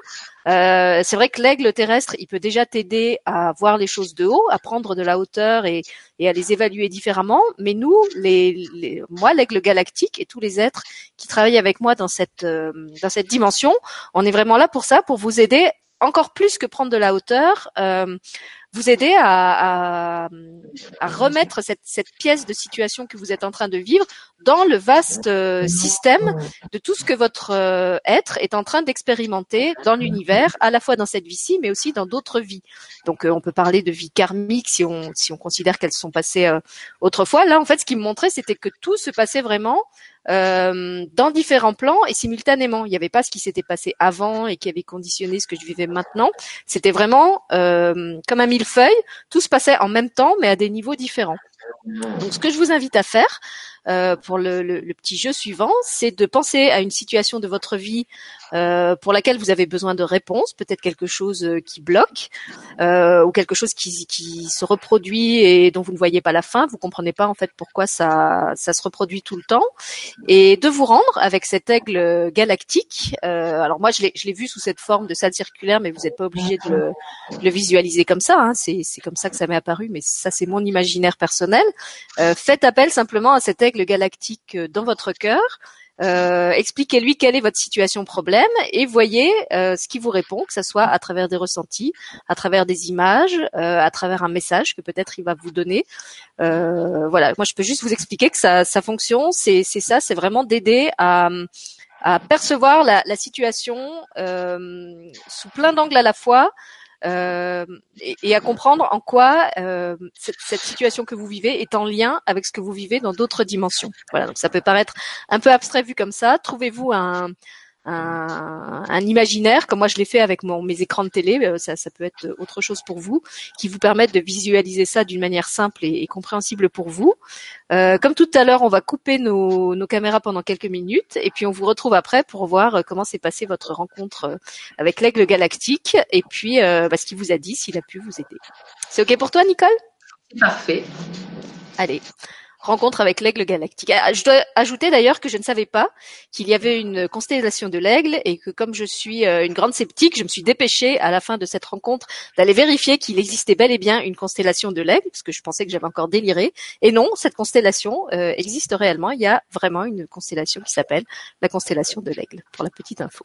c'est vrai que l'aigle terrestre, il peut déjà t'aider à voir les choses de haut, à prendre de la hauteur et, et à les évaluer différemment. Mais nous, les, les moi, l'aigle galactique et tous les êtres qui travaillent avec moi dans euh, dans cette dimension. On est vraiment là pour ça, pour vous aider encore plus que prendre de la hauteur, euh, vous aider à, à, à remettre cette, cette, pièce de situation que vous êtes en train de vivre dans le vaste euh, système de tout ce que votre euh, être est en train d'expérimenter dans l'univers, à la fois dans cette vie-ci, mais aussi dans d'autres vies. Donc, on peut parler de vie karmique si on si on considère qu'elles sont passées autrefois. Là, en fait, ce qui me montrait, c'était que tout se passait vraiment euh, dans différents plans et simultanément. Il n'y avait pas ce qui s'était passé avant et qui avait conditionné ce que je vivais maintenant. C'était vraiment euh, comme un millefeuille. Tout se passait en même temps, mais à des niveaux différents. Donc, ce que je vous invite à faire, euh, pour le, petit jeu suivant, c'est de penser à une situation de votre vie euh, pour laquelle vous avez besoin de réponses, peut-être quelque chose euh, qui bloque ou quelque chose qui, se reproduit et dont vous ne voyez pas la fin, vous comprenez pas en fait pourquoi ça, se reproduit tout le temps, et de vous rendre avec cet aigle galactique. Alors moi je l'ai vu sous cette forme de salle circulaire, mais vous n'êtes pas obligé de le, de le, visualiser comme ça. Hein. C'est comme ça que ça m'est apparu, mais ça c'est mon imaginaire personnel. Faites appel simplement à cet aigle le galactique euh, dans votre cœur. Euh, expliquez-lui quelle est votre situation problème et voyez euh, ce qui vous répond, que ce soit à travers des ressentis, à travers des images, à travers un message que peut-être il va vous donner. voilà, moi je peux juste vous expliquer que sa, fonction, c'est ça, c'est vraiment d'aider à, percevoir la, la situation sous plein d'angles à la fois, euh, et, à comprendre en quoi euh, cette, cette, situation que vous vivez est en lien avec ce que vous vivez dans d'autres dimensions. Voilà, donc ça peut paraître un peu abstrait vu comme ça. Trouvez-vous un, un, un, imaginaire, comme moi je l'ai fait avec mon, mes écrans de télé, euh, ça, ça, peut être autre chose pour vous, qui vous permettent de visualiser ça d'une manière simple et, et, compréhensible pour vous. Euh, comme tout à l'heure, on va couper nos, nos, caméras pendant quelques minutes et puis on vous retrouve après pour voir euh, comment s'est passée votre rencontre euh, avec l'aigle galactique et puis euh, bah, ce qu'il vous a dit, s'il a pu vous aider. C'est ok pour toi, Nicole? Parfait. Allez, rencontre avec l'aigle galactique. Ah, je dois ajouter d'ailleurs que je ne savais pas qu'il y avait une constellation de l'aigle et que comme je suis euh, une grande sceptique, je me suis dépêchée à la fin de cette rencontre d'aller vérifier qu'il existait bel et bien une constellation de l'aigle, parce que je pensais que j'avais encore déliré. Et non, cette constellation euh, existe réellement. Il y a vraiment une constellation qui s'appelle la constellation de l'aigle, pour la petite info.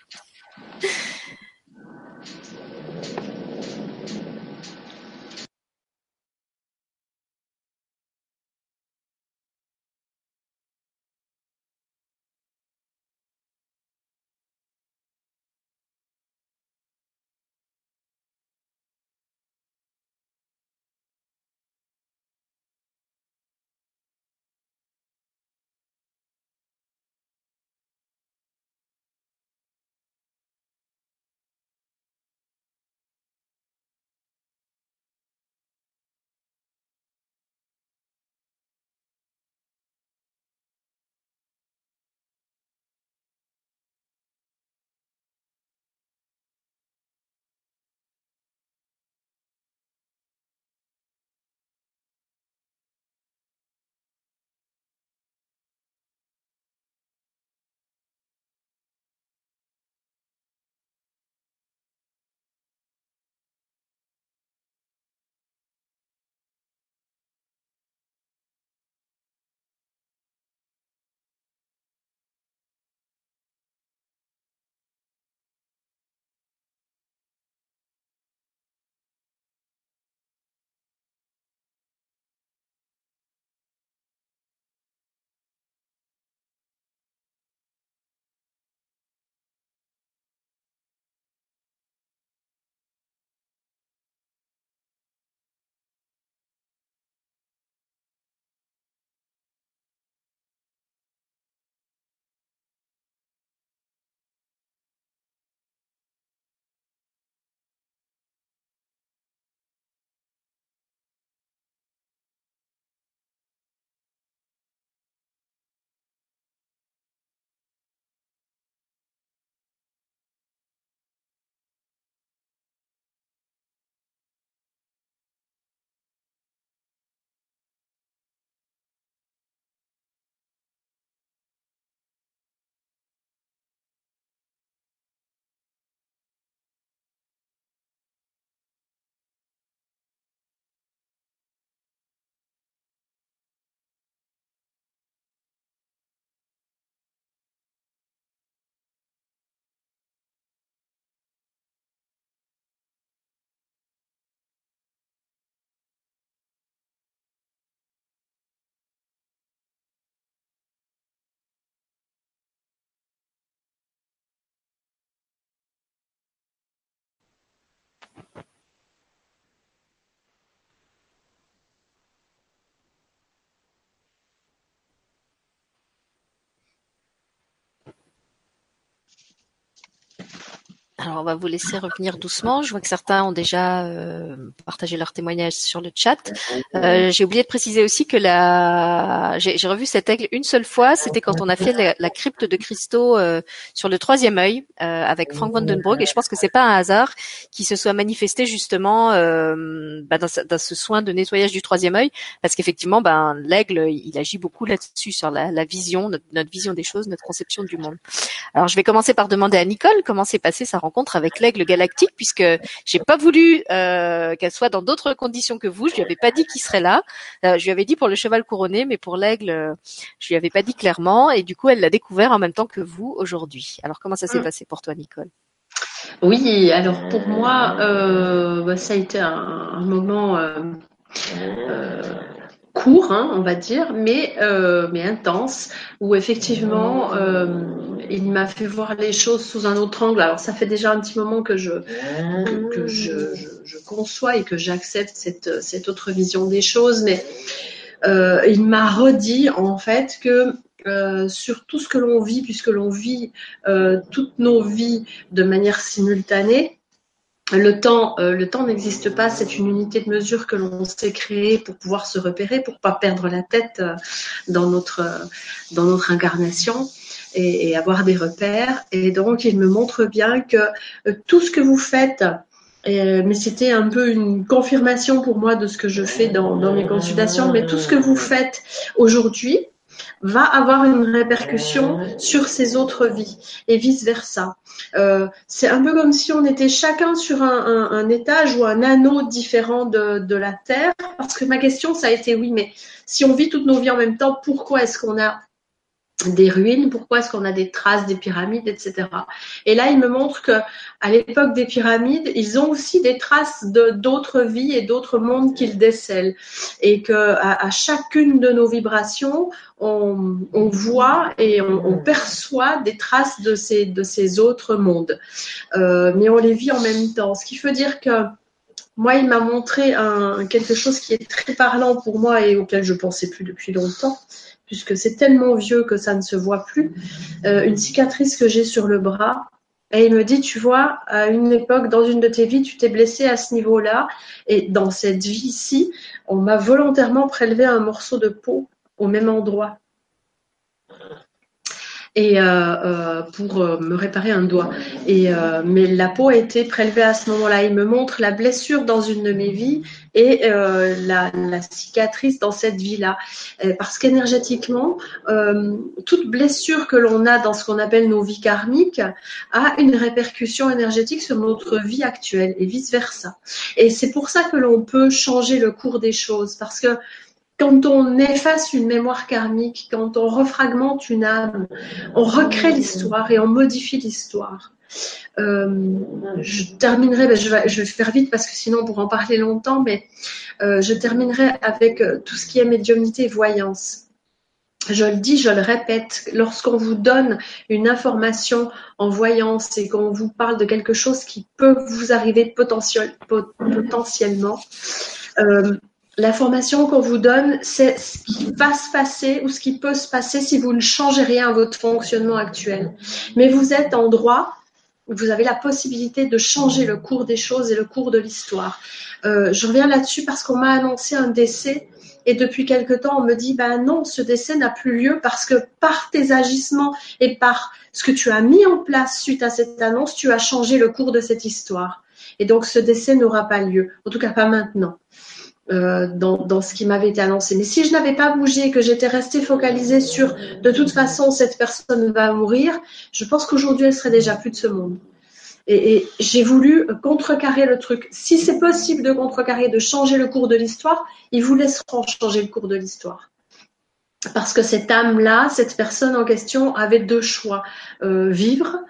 Alors, on va vous laisser revenir doucement. Je vois que certains ont déjà euh, partagé leur témoignage sur le chat. Euh, j'ai oublié de préciser aussi que la, j'ai revu cet aigle une seule fois. C'était quand on a fait la, crypte de cristaux euh, sur le troisième œil avec Frank Vandenbroek. Et je pense que c'est pas un hasard qui se soit manifesté justement bah, dans, ce soin de nettoyage du troisième œil, parce qu'effectivement, ben l'aigle, il agit beaucoup là-dessus sur la, la vision, notre, notre, vision des choses, notre conception du monde. Alors, je vais commencer par demander à Nicole comment s'est passé sa rencontre rencontre avec l'aigle galactique puisque j'ai pas voulu euh, qu'elle soit dans d'autres conditions que vous. Je lui avais pas dit qu'il serait là. Euh, je lui avais dit pour le cheval couronné, mais pour l'aigle, euh, je lui avais pas dit clairement. Et du coup, elle l'a découvert en même temps que vous aujourd'hui. Alors, comment ça s'est mm. passé pour toi, Nicole? Oui, alors pour moi, bah, ça a été un, moment court, hein, on va dire, mais, euh, mais intense, où effectivement, euh, il m'a fait voir les choses sous un autre angle. Alors, ça fait déjà un petit moment que je, que, je, je, conçois et que j'accepte cette, cette autre vision des choses, mais euh, il m'a redit en fait que euh, sur tout ce que l'on vit, puisque l'on vit euh, toutes nos vies de manière simultanée, le temps, euh, le temps n'existe pas, c'est une unité de mesure que l'on s'est créée pour pouvoir se repérer, pour pas perdre la tête euh, dans notre euh, dans notre incarnation et, avoir des repères. Et donc, il me montre bien que tout ce que vous faites mais c'était un peu une confirmation pour moi de ce que je fais dans, dans mes consultations. Mais tout ce que vous faites aujourd'hui, va avoir une répercussion sur ses autres vies et vice versa. Euh, c'est un peu comme si on était chacun sur un, un, étage ou un anneau différent de, de, la Terre. Parce que ma question, ça a été oui, mais si on vit toutes nos vies en même temps, pourquoi est-ce qu'on a des ruines, pourquoi est-ce qu'on a des traces des pyramides, etc. Et là, il me montre que à l'époque des pyramides, ils ont aussi des traces d'autres vies et d'autres mondes qu'ils décèlent, et que à, chacune de nos vibrations, on, voit et on, perçoit des traces de ces autres mondes, euh, mais on les vit en même temps. Ce qui veut dire que moi, il m'a montré quelque chose qui est très parlant pour moi et auquel je pensais plus depuis longtemps puisque c'est tellement vieux que ça ne se voit plus, euh, une cicatrice que j'ai sur le bras. Et il me dit, tu vois, à une époque, dans une de tes vies, tu t'es blessé à ce niveau-là. Et dans cette vie-ci, on m'a volontairement prélevé un morceau de peau au même endroit et euh, euh, pour euh, me réparer un doigt. Et mais la peau a été prélevée à ce moment-là. Il me montre la blessure dans une de mes vies et la, la, cicatrice dans cette vie-là. Parce qu'énergétiquement, toute blessure que l'on a dans ce qu'on appelle nos vies karmiques a une répercussion énergétique sur notre vie actuelle et vice versa. Et c'est pour ça que l'on peut changer le cours des choses parce que quand on efface une mémoire karmique, quand on refragmente une âme, on recrée l'histoire et on modifie l'histoire. Euh, je terminerai, ben, je, vais, faire vite parce que sinon on pourra en parler longtemps, mais euh, je terminerai avec euh, tout ce qui est médiumnité et voyance. Je le dis, je le répète, lorsqu'on vous donne une information en voyance et qu'on vous parle de quelque chose qui peut vous arriver potentiel, potentiellement, L'information qu'on vous donne, c'est ce qui va se passer ou ce qui peut se passer si vous ne changez rien à votre fonctionnement actuel. Mais vous êtes en droit, vous avez la possibilité de changer le cours des choses et le cours de l'histoire. Euh, je reviens là-dessus parce qu'on m'a annoncé un décès et depuis quelque temps, on me dit, ben non, ce décès n'a plus lieu parce que par tes agissements et par ce que tu as mis en place suite à cette annonce, tu as changé le cours de cette histoire. Et donc, ce décès n'aura pas lieu. En tout cas, pas maintenant. Euh, dans, ce qui m'avait été annoncé. Mais si je n'avais pas bougé, que j'étais restée focalisée sur de toute façon cette personne va mourir, je pense qu'aujourd'hui elle serait déjà plus de ce monde. Et, et j'ai voulu contrecarrer le truc. Si c'est possible de contrecarrer, de changer le cours de l'histoire, ils vous laisseront changer le cours de l'histoire. Parce que cette âme-là, cette personne en question avait deux choix. Euh, vivre,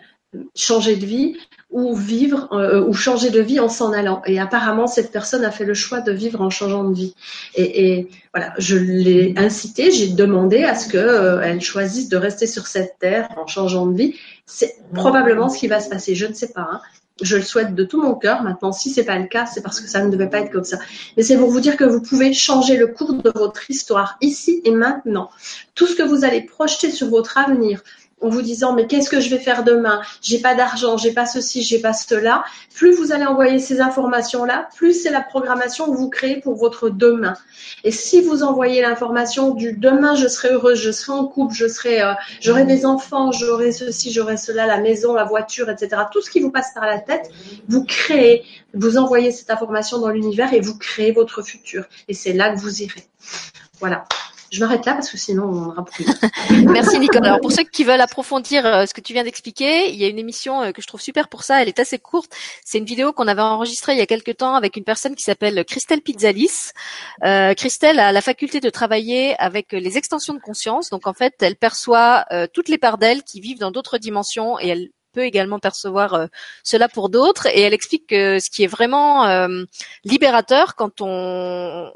changer de vie ou vivre euh, ou changer de vie en s'en allant. Et apparemment, cette personne a fait le choix de vivre en changeant de vie. Et, voilà, je l'ai incité, j'ai demandé à ce qu'elle euh, choisisse de rester sur cette terre en changeant de vie. C'est probablement ce qui va se passer. Je ne sais pas. Hein. Je le souhaite de tout mon cœur. Maintenant, si c'est pas le cas, c'est parce que ça ne devait pas être comme ça. Mais c'est pour vous dire que vous pouvez changer le cours de votre histoire ici et maintenant. Tout ce que vous allez projeter sur votre avenir, en vous disant mais qu'est-ce que je vais faire demain? J'ai pas d'argent, j'ai pas ceci, j'ai pas cela. Plus vous allez envoyer ces informations là, plus c'est la programmation que vous créez pour votre demain. Et si vous envoyez l'information du demain je serai heureuse, je serai en couple, je serai, euh, j'aurai des enfants, j'aurai ceci, j'aurai cela, la maison, la voiture, etc. Tout ce qui vous passe par la tête, vous créez, vous envoyez cette information dans l'univers et vous créez votre futur. Et c'est là que vous irez. Voilà. Je m'arrête là parce que sinon on aura plus. Merci Nicole. Alors pour ceux qui veulent approfondir euh, ce que tu viens d'expliquer, il y a une émission euh, que je trouve super pour ça. Elle est assez courte. C'est une vidéo qu'on avait enregistrée il y a quelques temps avec une personne qui s'appelle Christelle Pizzalis. Euh, Christelle a la faculté de travailler avec les extensions de conscience. Donc en fait, elle perçoit euh, toutes les parts d'elle qui vivent dans d'autres dimensions et elle peut également percevoir euh, cela pour d'autres. Et elle explique que ce qui est vraiment euh, libérateur quand on,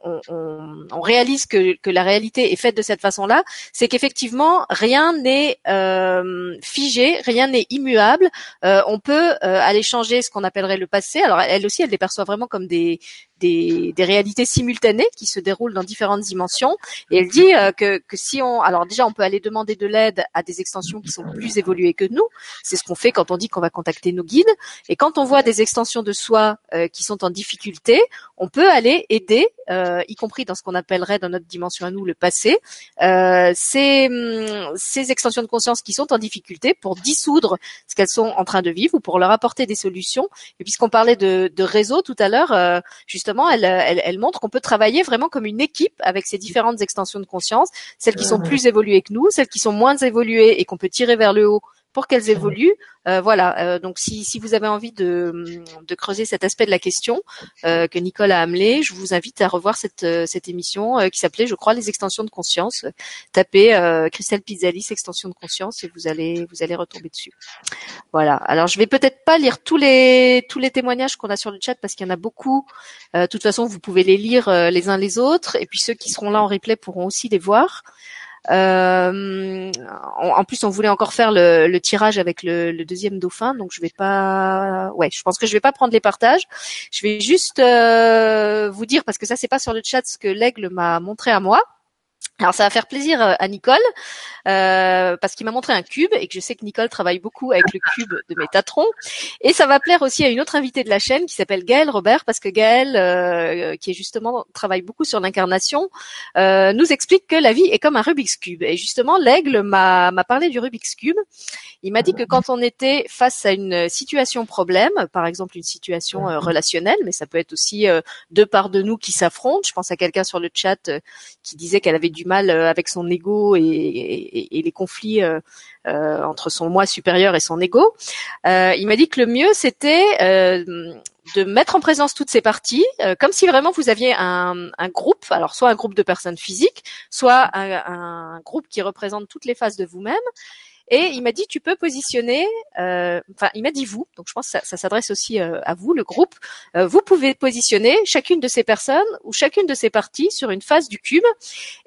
réalise que, que, la réalité est faite de cette façon-là, c'est qu'effectivement rien n'est euh, figé, rien n'est immuable. on peut aller changer ce qu'on appellerait le passé. Alors elle aussi, elle les perçoit vraiment comme des des, des, réalités simultanées qui se déroulent dans différentes dimensions. Et elle dit euh, que, que si on, alors déjà, on peut aller demander de l'aide à des extensions qui sont plus évoluées que nous. C'est ce qu'on fait quand on dit qu'on va contacter nos guides. Et quand on voit des extensions de soi euh, qui sont en difficulté, on peut aller aider, euh, y compris dans ce qu'on appellerait dans notre dimension à nous le passé, euh, ces, hum, ces extensions de conscience qui sont en difficulté pour dissoudre ce qu'elles sont en train de vivre ou pour leur apporter des solutions. Et puisqu'on parlait de, de réseau tout à l'heure, euh, justement, elle, elle, elle montre qu'on peut travailler vraiment comme une équipe avec ces différentes extensions de conscience, celles qui sont plus évoluées que nous, celles qui sont moins évoluées et qu'on peut tirer vers le haut pour qu'elles évoluent. Euh, voilà. Euh, donc, si, si, vous avez envie de, de, creuser cet aspect de la question euh, que Nicole a amené, je vous invite à revoir cette, euh, cette émission euh, qui s'appelait, je crois, les extensions de conscience. Tapez Christelle Pizzalis extension de conscience et vous allez vous allez retomber dessus. Voilà. Alors, je vais peut-être pas lire tous les tous les témoignages qu'on a sur le chat parce qu'il y en a beaucoup. de toute façon, vous pouvez les lire les uns les autres et puis ceux qui seront là en replay pourront aussi les voir. Euh, en plus, on voulait encore faire le, tirage avec le, le, deuxième dauphin, donc je vais pas. Ouais, je pense que je vais pas prendre les partages. Je vais juste euh, vous dire parce que ça c'est pas sur le chat ce que l'aigle m'a montré à moi. Alors ça va faire plaisir euh, à Nicole euh, parce qu'il m'a montré un cube et que je sais que Nicole travaille beaucoup avec le cube de Métatron. Et ça va plaire aussi à une autre invitée de la chaîne qui s'appelle Gaëlle Robert parce que Gaëlle euh, qui est justement travaille beaucoup sur l'incarnation euh, nous explique que la vie est comme un Rubik's cube. Et justement l'aigle m'a m'a parlé du Rubik's cube. Il m'a dit que quand on était face à une situation problème par exemple une situation euh, relationnelle mais ça peut être aussi euh, deux parts de nous qui s'affrontent. Je pense à quelqu'un sur le chat qui disait qu'elle avait du mal euh, avec son ego et, et, et les conflits euh, euh, entre son moi supérieur et son ego. il m'a dit que le mieux c'était de mettre en présence toutes ces parties, comme si vraiment vous aviez un, un, groupe, alors soit un groupe de personnes physiques, soit un, un groupe qui représente toutes les phases de vous-même, et il m'a dit, tu peux positionner, euh, enfin, il m'a dit vous, donc je pense que ça, s'adresse aussi euh, à vous, le groupe. Euh, vous pouvez positionner chacune de ces personnes ou chacune de ces parties sur une face du cube,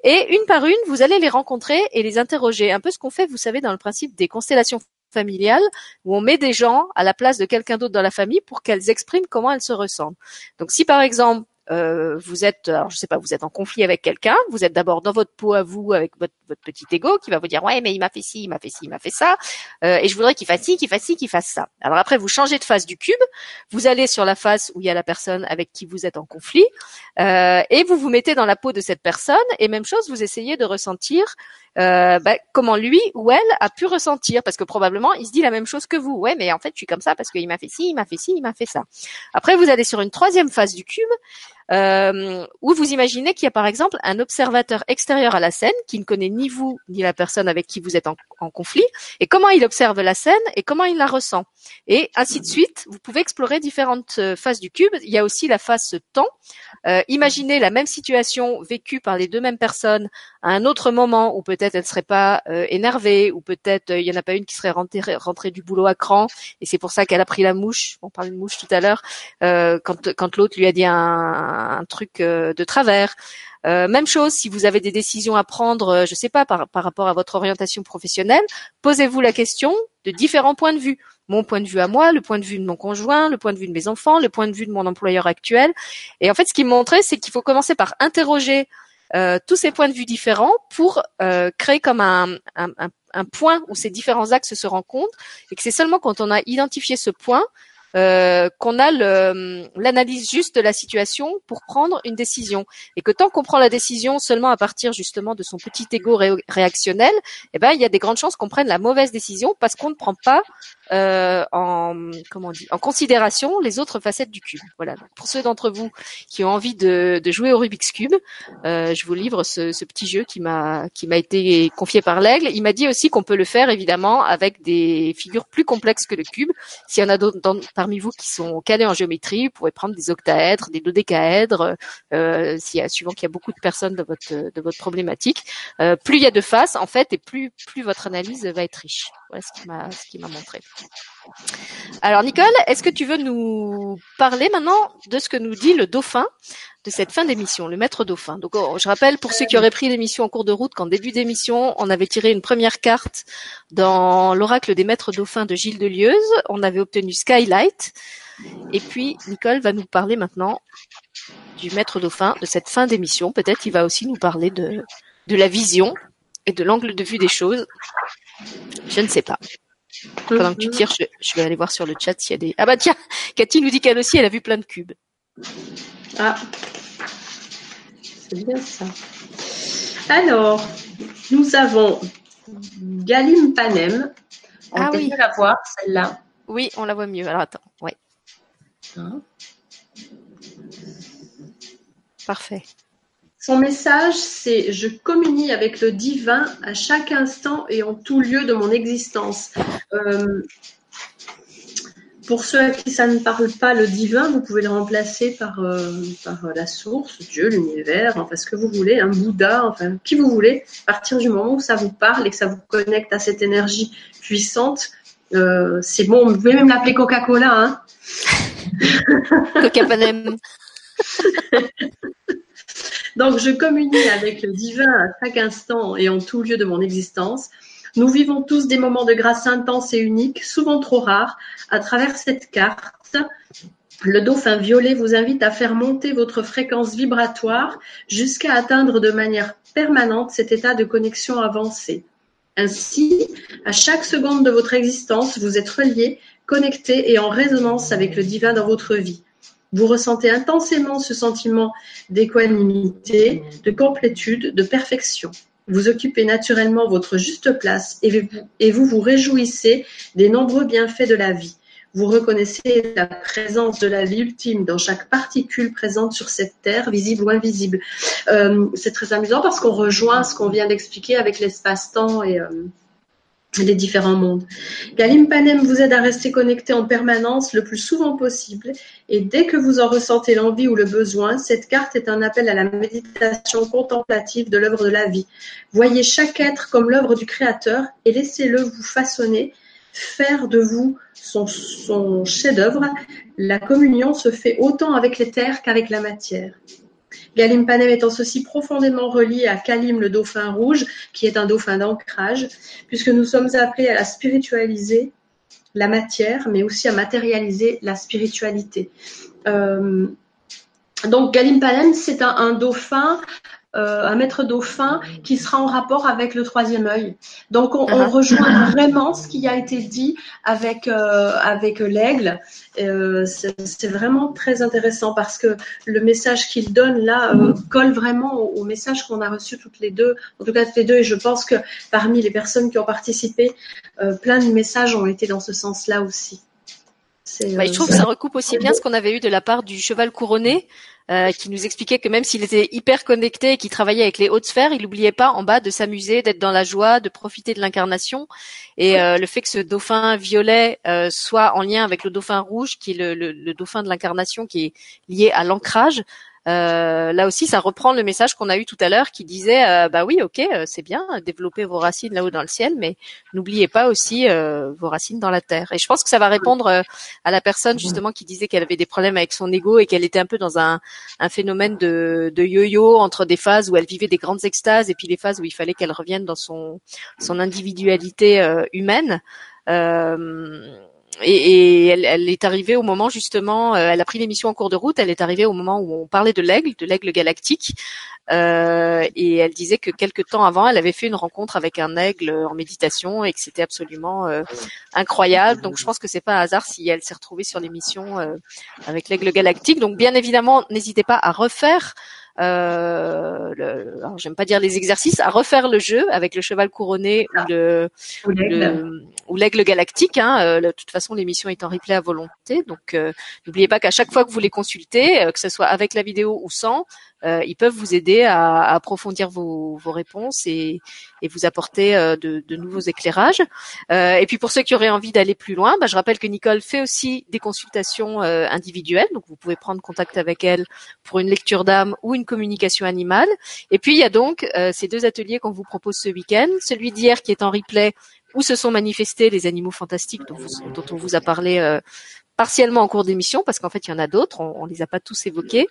et une par une, vous allez les rencontrer et les interroger. Un peu ce qu'on fait, vous savez, dans le principe des constellations familiales, où on met des gens à la place de quelqu'un d'autre dans la famille pour qu'elles expriment comment elles se ressentent. Donc, si par exemple euh, vous êtes, alors je sais pas, vous êtes en conflit avec quelqu'un, vous êtes d'abord dans votre peau à vous avec votre, votre petit ego qui va vous dire ouais mais il m'a fait ci, il m'a fait ci, il m'a fait ça, euh, et je voudrais qu'il fasse ci, qu'il fasse ci, qu'il fasse ça. Alors après vous changez de face du cube, vous allez sur la face où il y a la personne avec qui vous êtes en conflit, euh, et vous vous mettez dans la peau de cette personne, et même chose, vous essayez de ressentir euh, bah, comment lui ou elle a pu ressentir, parce que probablement il se dit la même chose que vous. Ouais, mais en fait je suis comme ça parce qu'il m'a fait ci, il m'a fait ci, il m'a fait ça. Après vous allez sur une troisième phase du cube euh, où vous imaginez qu'il y a par exemple un observateur extérieur à la scène qui ne connaît ni vous ni la personne avec qui vous êtes en, conflit, et comment il observe la scène et comment il la ressent, et ainsi de suite. Vous pouvez explorer différentes euh, phases du cube. Il y a aussi la phase temps. Euh, imaginez la même situation vécue par les deux mêmes personnes à un autre moment où peut-être elle ne serait pas euh, énervée, ou peut-être euh, il y en a pas une qui serait rentrée, rentrée du boulot à cran, et c'est pour ça qu'elle a pris la mouche. On parlait de mouche tout à l'heure, quand, quand l'autre lui a dit un un truc euh, de travers. Euh, même chose, si vous avez des décisions à prendre, euh, je sais pas, par, par rapport à votre orientation professionnelle, posez-vous la question de différents points de vue. Mon point de vue à moi, le point de vue de mon conjoint, le point de vue de mes enfants, le point de vue de mon employeur actuel. Et en fait, ce qui me montrait, c'est qu'il faut commencer par interroger tous ces points de vue différents pour créer comme un, un, un, point où ces différents axes se rencontrent et que c'est seulement quand on a identifié ce point euh, qu'on a l'analyse juste de la situation pour prendre une décision. Et que tant qu'on prend la décision seulement à partir justement de son petit ego réactionnel, eh ben il y a des grandes chances qu'on prenne la mauvaise décision parce qu'on ne prend pas euh, en comment on dit en considération les autres facettes du cube. Voilà. pour ceux d'entre vous qui ont envie de, de jouer au Rubik's cube, euh, je vous livre ce, ce petit jeu qui m'a qui m'a été confié par l'aigle. Il m'a dit aussi qu'on peut le faire évidemment avec des figures plus complexes que le cube. S'il y en a d'autres parmi vous qui sont calés en géométrie, vous pouvez prendre des octaèdres, des dodécaèdres, euh, s'il suivant qu'il y a beaucoup de personnes de votre de votre problématique. Euh, plus il y a de faces en fait, et plus plus votre analyse va être riche. Voilà ce qui m'a ce qui m'a montré. Alors Nicole, est-ce que tu veux nous parler maintenant de ce que nous dit le dauphin de cette fin d'émission, le maître dauphin? Donc oh, je rappelle pour ceux qui auraient pris l'émission en cours de route qu'en début d'émission, on avait tiré une première carte dans l'oracle des maîtres dauphins de Gilles Delieuse. On avait obtenu Skylight. Et puis Nicole va nous parler maintenant du maître dauphin de cette fin d'émission. Peut-être il va aussi nous parler de, de la vision et de l'angle de vue des choses. Je ne sais pas. Pendant que tu tires, je, je, vais aller voir sur le chat s'il y a des... Ah bah tiens, Cathy nous dit qu'elle aussi, elle a vu plein de cubes. Ah, c'est bien ça. Alors, nous avons Galim Panem. On Ah peut oui. la voir, celle-là. Oui, on la voit mieux. Alors attends, ouais, Hein. parfait. Son message, c'est Je communie avec le divin à chaque instant et en tout lieu de mon existence. Euh, pour ceux à qui ça ne parle pas, le divin, vous pouvez le remplacer par, euh, par la source, Dieu, l'univers, enfin ce que vous voulez, un Bouddha, enfin qui vous voulez. À partir du moment où ça vous parle et que ça vous connecte à cette énergie puissante, euh, c'est bon. Vous pouvez même l'appeler Coca-Cola. Hein. Coca Panem. Donc, je communie avec le divin à chaque instant et en tout lieu de mon existence. Nous vivons tous des moments de grâce intenses et uniques, souvent trop rares. À travers cette carte, le dauphin violet vous invite à faire monter votre fréquence vibratoire jusqu'à atteindre de manière permanente cet état de connexion avancée. Ainsi, à chaque seconde de votre existence, vous êtes relié, connecté et en résonance avec le divin dans votre vie. Vous ressentez intensément ce sentiment d'équanimité, de complétude, de perfection. Vous occupez naturellement votre juste place et vous, vous réjouissez des nombreux bienfaits de la vie. Vous reconnaissez la présence de la vie ultime dans chaque particule présente sur cette terre, visible ou invisible. Euh, c'est très amusant parce qu'on rejoint ce qu'on vient d'expliquer avec l'espace-temps et euh, les différents mondes. Galim Panem vous aide à rester connecté en permanence le plus souvent possible et dès que vous en ressentez l'envie ou le besoin, cette carte est un appel à la méditation contemplative de l'œuvre de la vie. Voyez chaque être comme l'œuvre du Créateur et laissez-le vous façonner, faire de vous son chef-d'œuvre. La communion se fait autant avec les terres qu'avec la matière. Galim Panem étant ceci profondément relié à Kalim le dauphin rouge, qui est un dauphin d'ancrage, puisque nous sommes appelés à spiritualiser la matière, mais aussi à matérialiser la spiritualité. Euh, donc Galim Panem, c'est un dauphin, euh, un maître dauphin qui sera en rapport avec le troisième œil. Donc on, on Uh-huh. rejoint vraiment ce qui a été dit avec euh, avec l'aigle. Euh, c'est c'est vraiment très intéressant parce que le message qu'il donne là euh, colle vraiment au, au message qu'on a reçu toutes les deux, en tout cas toutes les deux. Et je pense que parmi les personnes qui ont participé, euh, plein de messages ont été dans ce sens-là aussi. Bah, je euh, trouve que ça recoupe aussi bien ce qu'on avait eu de la part du cheval couronné, euh, qui nous expliquait que même s'il était hyper connecté et qu'il travaillait avec les hautes sphères, il n'oubliait pas en bas de s'amuser, d'être dans la joie, de profiter de l'incarnation. Et euh, le fait que ce dauphin violet euh, soit en lien avec le dauphin rouge, qui est le, le- le dauphin de l'incarnation, qui est lié à l'ancrage. Euh, là aussi, ça reprend le message qu'on a eu tout à l'heure, qui disait, euh, bah oui, ok, euh, c'est bien, développer vos racines là-haut dans le ciel, mais n'oubliez pas aussi euh, vos racines dans la terre. Et je pense que ça va répondre à la personne justement qui disait qu'elle avait des problèmes avec son ego et qu'elle était un peu dans un, phénomène de, yo-yo entre des phases où elle vivait des grandes extases et puis des phases où il fallait qu'elle revienne dans son, son individualité humaine. Euh, et, et elle, elle est arrivée au moment justement, euh, elle a pris l'émission en cours de route, elle est arrivée au moment où on parlait de l'aigle, de l'aigle galactique, euh, et elle disait que quelques temps avant, elle avait fait une rencontre avec un aigle en méditation et que c'était absolument euh, incroyable. Donc je pense que c'est pas un hasard si elle s'est retrouvée sur l'émission euh, avec l'aigle galactique. Donc bien évidemment, n'hésitez pas à refaire. Euh, le, alors j'aime pas dire les exercices, à refaire le jeu avec le cheval couronné ou le, ou l'aigle. le- ou l'aigle galactique. Hein, euh, de toute façon, l'émission est en replay à volonté, donc euh, n'oubliez pas qu'à chaque fois que vous les consultez, euh, que ce soit avec la vidéo ou sans, ils peuvent vous aider à, à approfondir vos, vos réponses et, et vous apporter euh, de, de nouveaux éclairages. Euh, et puis pour ceux qui auraient envie d'aller plus loin, bah, je rappelle que Nicole fait aussi des consultations euh, individuelles, donc vous pouvez prendre contact avec elle pour une lecture d'âme ou une communication animale. Et puis il y a donc euh, ces deux ateliers qu'on vous propose ce week-end, celui d'hier qui est en replay où se sont manifestés les animaux fantastiques dont, vous- dont on vous a parlé euh, partiellement en cours d'émission parce qu'en fait il y en a d'autres, on, on les a pas tous évoqués.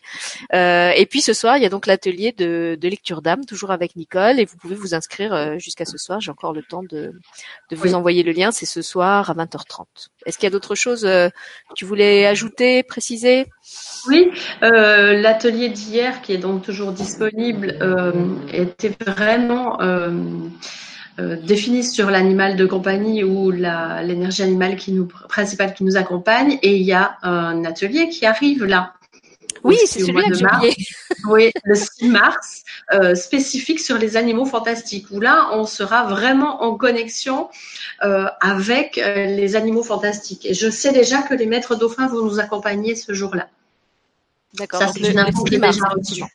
Euh, et puis ce soir il y a donc l'atelier de, de lecture d'âme toujours avec Nicole et vous pouvez vous inscrire euh, jusqu'à ce soir. J'ai encore le temps de, de vous Oui. envoyer le lien. C'est ce soir à 20h30. Est-ce qu'il y a d'autres choses euh, que tu voulais ajouter, préciser? Oui, euh, l'atelier d'hier, qui est donc toujours disponible, euh, était vraiment euh, euh, défini sur l'animal de compagnie ou l'énergie animale qui nous, principale qui nous accompagne. Et il y a un atelier qui arrive là. Oui, c'est celui-là que de j'ai. Oui, le 6 mars, euh, spécifique sur les animaux fantastiques, où là, on sera vraiment en connexion euh, avec euh, les animaux fantastiques. Et je sais déjà que les maîtres dauphins vont nous accompagner ce jour-là. D'accord. Ça, c'est une info que 6 j'ai mars, déjà reçue. effectivement.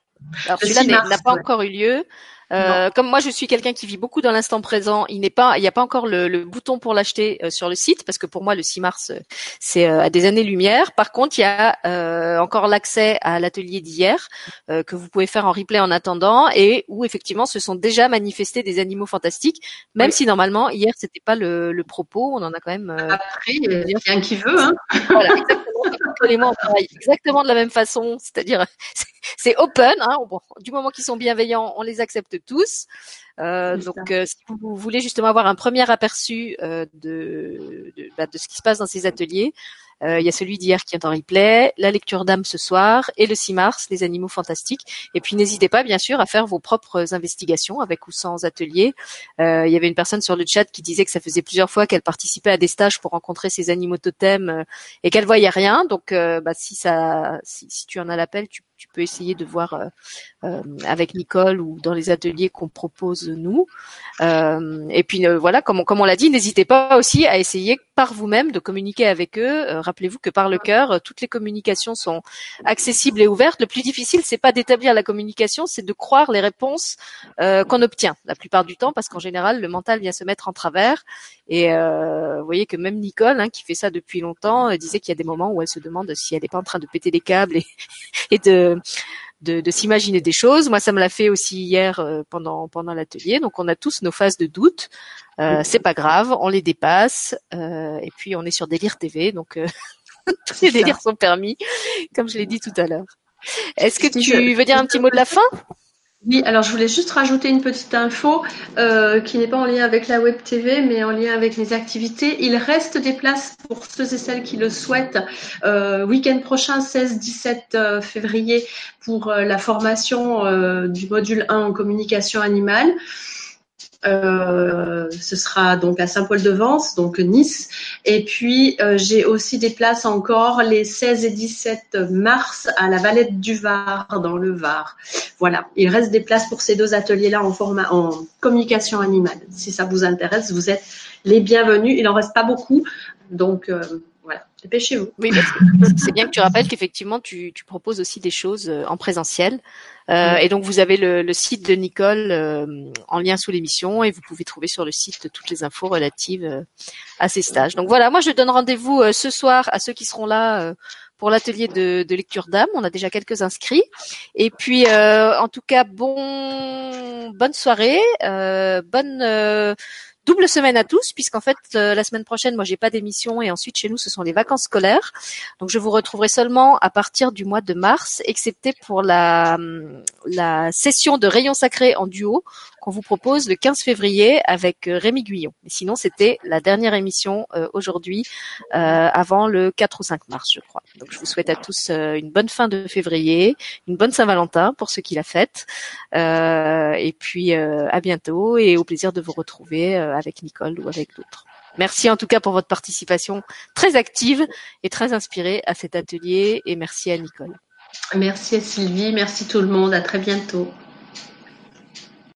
Alors Le celui-là 6 n'est- mars, n'a pas ouais. encore eu lieu. Euh, comme moi, je suis quelqu'un qui vit beaucoup dans l'instant présent. Il n'est pas, il n'y a pas encore le, le bouton pour l'acheter euh, sur le site parce que pour moi, le 6 mars, euh, c'est euh, à des années-lumière. Par contre, il y a euh, encore l'accès à l'atelier d'hier euh, que vous pouvez faire en replay en attendant et où effectivement, se sont déjà manifestés des animaux fantastiques. Même Oui. si normalement, hier, c'était pas le, le propos. On en a quand même. euh, Après, il y a rien qui veut. Hein. voilà, exactement. Exactement de la même façon, c'est-à-dire c'est- open. Hein, bon, du moment qu'ils sont bienveillants, on les accepte tous. Euh, donc, euh, si vous voulez justement avoir un premier aperçu euh, de, de, bah, de ce qui se passe dans ces ateliers, il y a celui d'hier qui est en replay, la lecture d'âme ce soir et le 6 mars, les animaux fantastiques. Et puis n'hésitez pas bien sûr à faire vos propres investigations avec ou sans atelier. Euh, il y avait une personne sur le chat qui disait que ça faisait plusieurs fois qu'elle participait à des stages pour rencontrer ces animaux totems euh, et qu'elle voyait rien. Donc euh, bah, si ça, si, si tu en as l'appel, tu, tu peux essayer de voir euh, euh, avec Nicole ou dans les ateliers qu'on propose nous. Euh, et puis voilà, comme on, comme on l'a dit, n'hésitez pas aussi à essayer par vous-même de communiquer avec eux. Rappelez-vous que par le cœur, toutes les communications sont accessibles et ouvertes. Le plus difficile, c'est pas d'établir la communication, c'est de croire les réponses qu'on obtient la plupart du temps, parce qu'en général, le mental vient se mettre en travers. Et euh, vous voyez que même Nicole, hein, qui fait ça depuis longtemps, disait qu'il y a des moments où elle se demande si elle n'est pas en train de péter des câbles et, et de de, de s'imaginer des choses. Moi, ça me l'a fait aussi hier euh, pendant pendant l'atelier. Donc, on a tous nos phases de doute. Euh, c'est pas grave, on les dépasse. Euh, et puis, on est sur Délire TV, donc tous les ça. délires sont permis, comme je l'ai dit tout à l'heure. Est-ce que tu veux dire un petit mot de la fin? Oui, alors je voulais juste rajouter une petite info euh, qui n'est pas en lien avec la web TV, mais en lien avec mes activités. Il reste des places pour ceux et celles qui le souhaitent. Euh, week-end prochain, 16-17 euh, février, pour euh, la formation du module 1 en communication animale. Euh, ce sera donc à Saint-Paul-de-Vence, donc Nice. Et puis euh, j'ai aussi des places encore les 16 et 17 mars à la Valette du Var, dans le Var. Voilà, il reste des places pour ces deux ateliers-là en format en communication animale. Si ça vous intéresse, vous êtes les bienvenus. Il en reste pas beaucoup, donc euh, voilà, dépêchez-vous. Oui, c'est bien que tu rappelles qu'effectivement, tu, proposes aussi des choses en présentiel. Euh, et donc, vous avez le, le site de Nicole euh, en lien sous l'émission et vous pouvez trouver sur le site toutes les infos relatives euh, à ces stages. Donc voilà, moi, je donne rendez-vous ce soir à ceux qui seront là pour l'atelier de, de lecture d'âme. On a déjà quelques inscrits. Et puis, euh, en tout cas, bon, bonne soirée, euh, bonne euh, double semaine à tous, puisqu'en fait, euh, la semaine prochaine, moi, j'ai pas d'émission et ensuite, chez nous, ce sont les vacances scolaires. Donc, je vous retrouverai seulement à partir du mois de mars, excepté pour la, la session de Rayon Sacré en duo qu'on vous propose le 15 février avec euh, Rémi Guyon. Mais sinon, c'était la dernière émission euh, aujourd'hui, euh, avant le 4 ou 5 mars, je crois. Donc, je vous souhaite à tous une bonne fin de février, une bonne Saint-Valentin pour ceux qui la fêtent, et puis à bientôt et au plaisir de vous retrouver avec Nicole ou avec d'autres. Merci en tout cas pour votre participation très active et très inspirée à cet atelier et merci à Nicole. Merci à Sylvie, merci tout le monde, à très bientôt.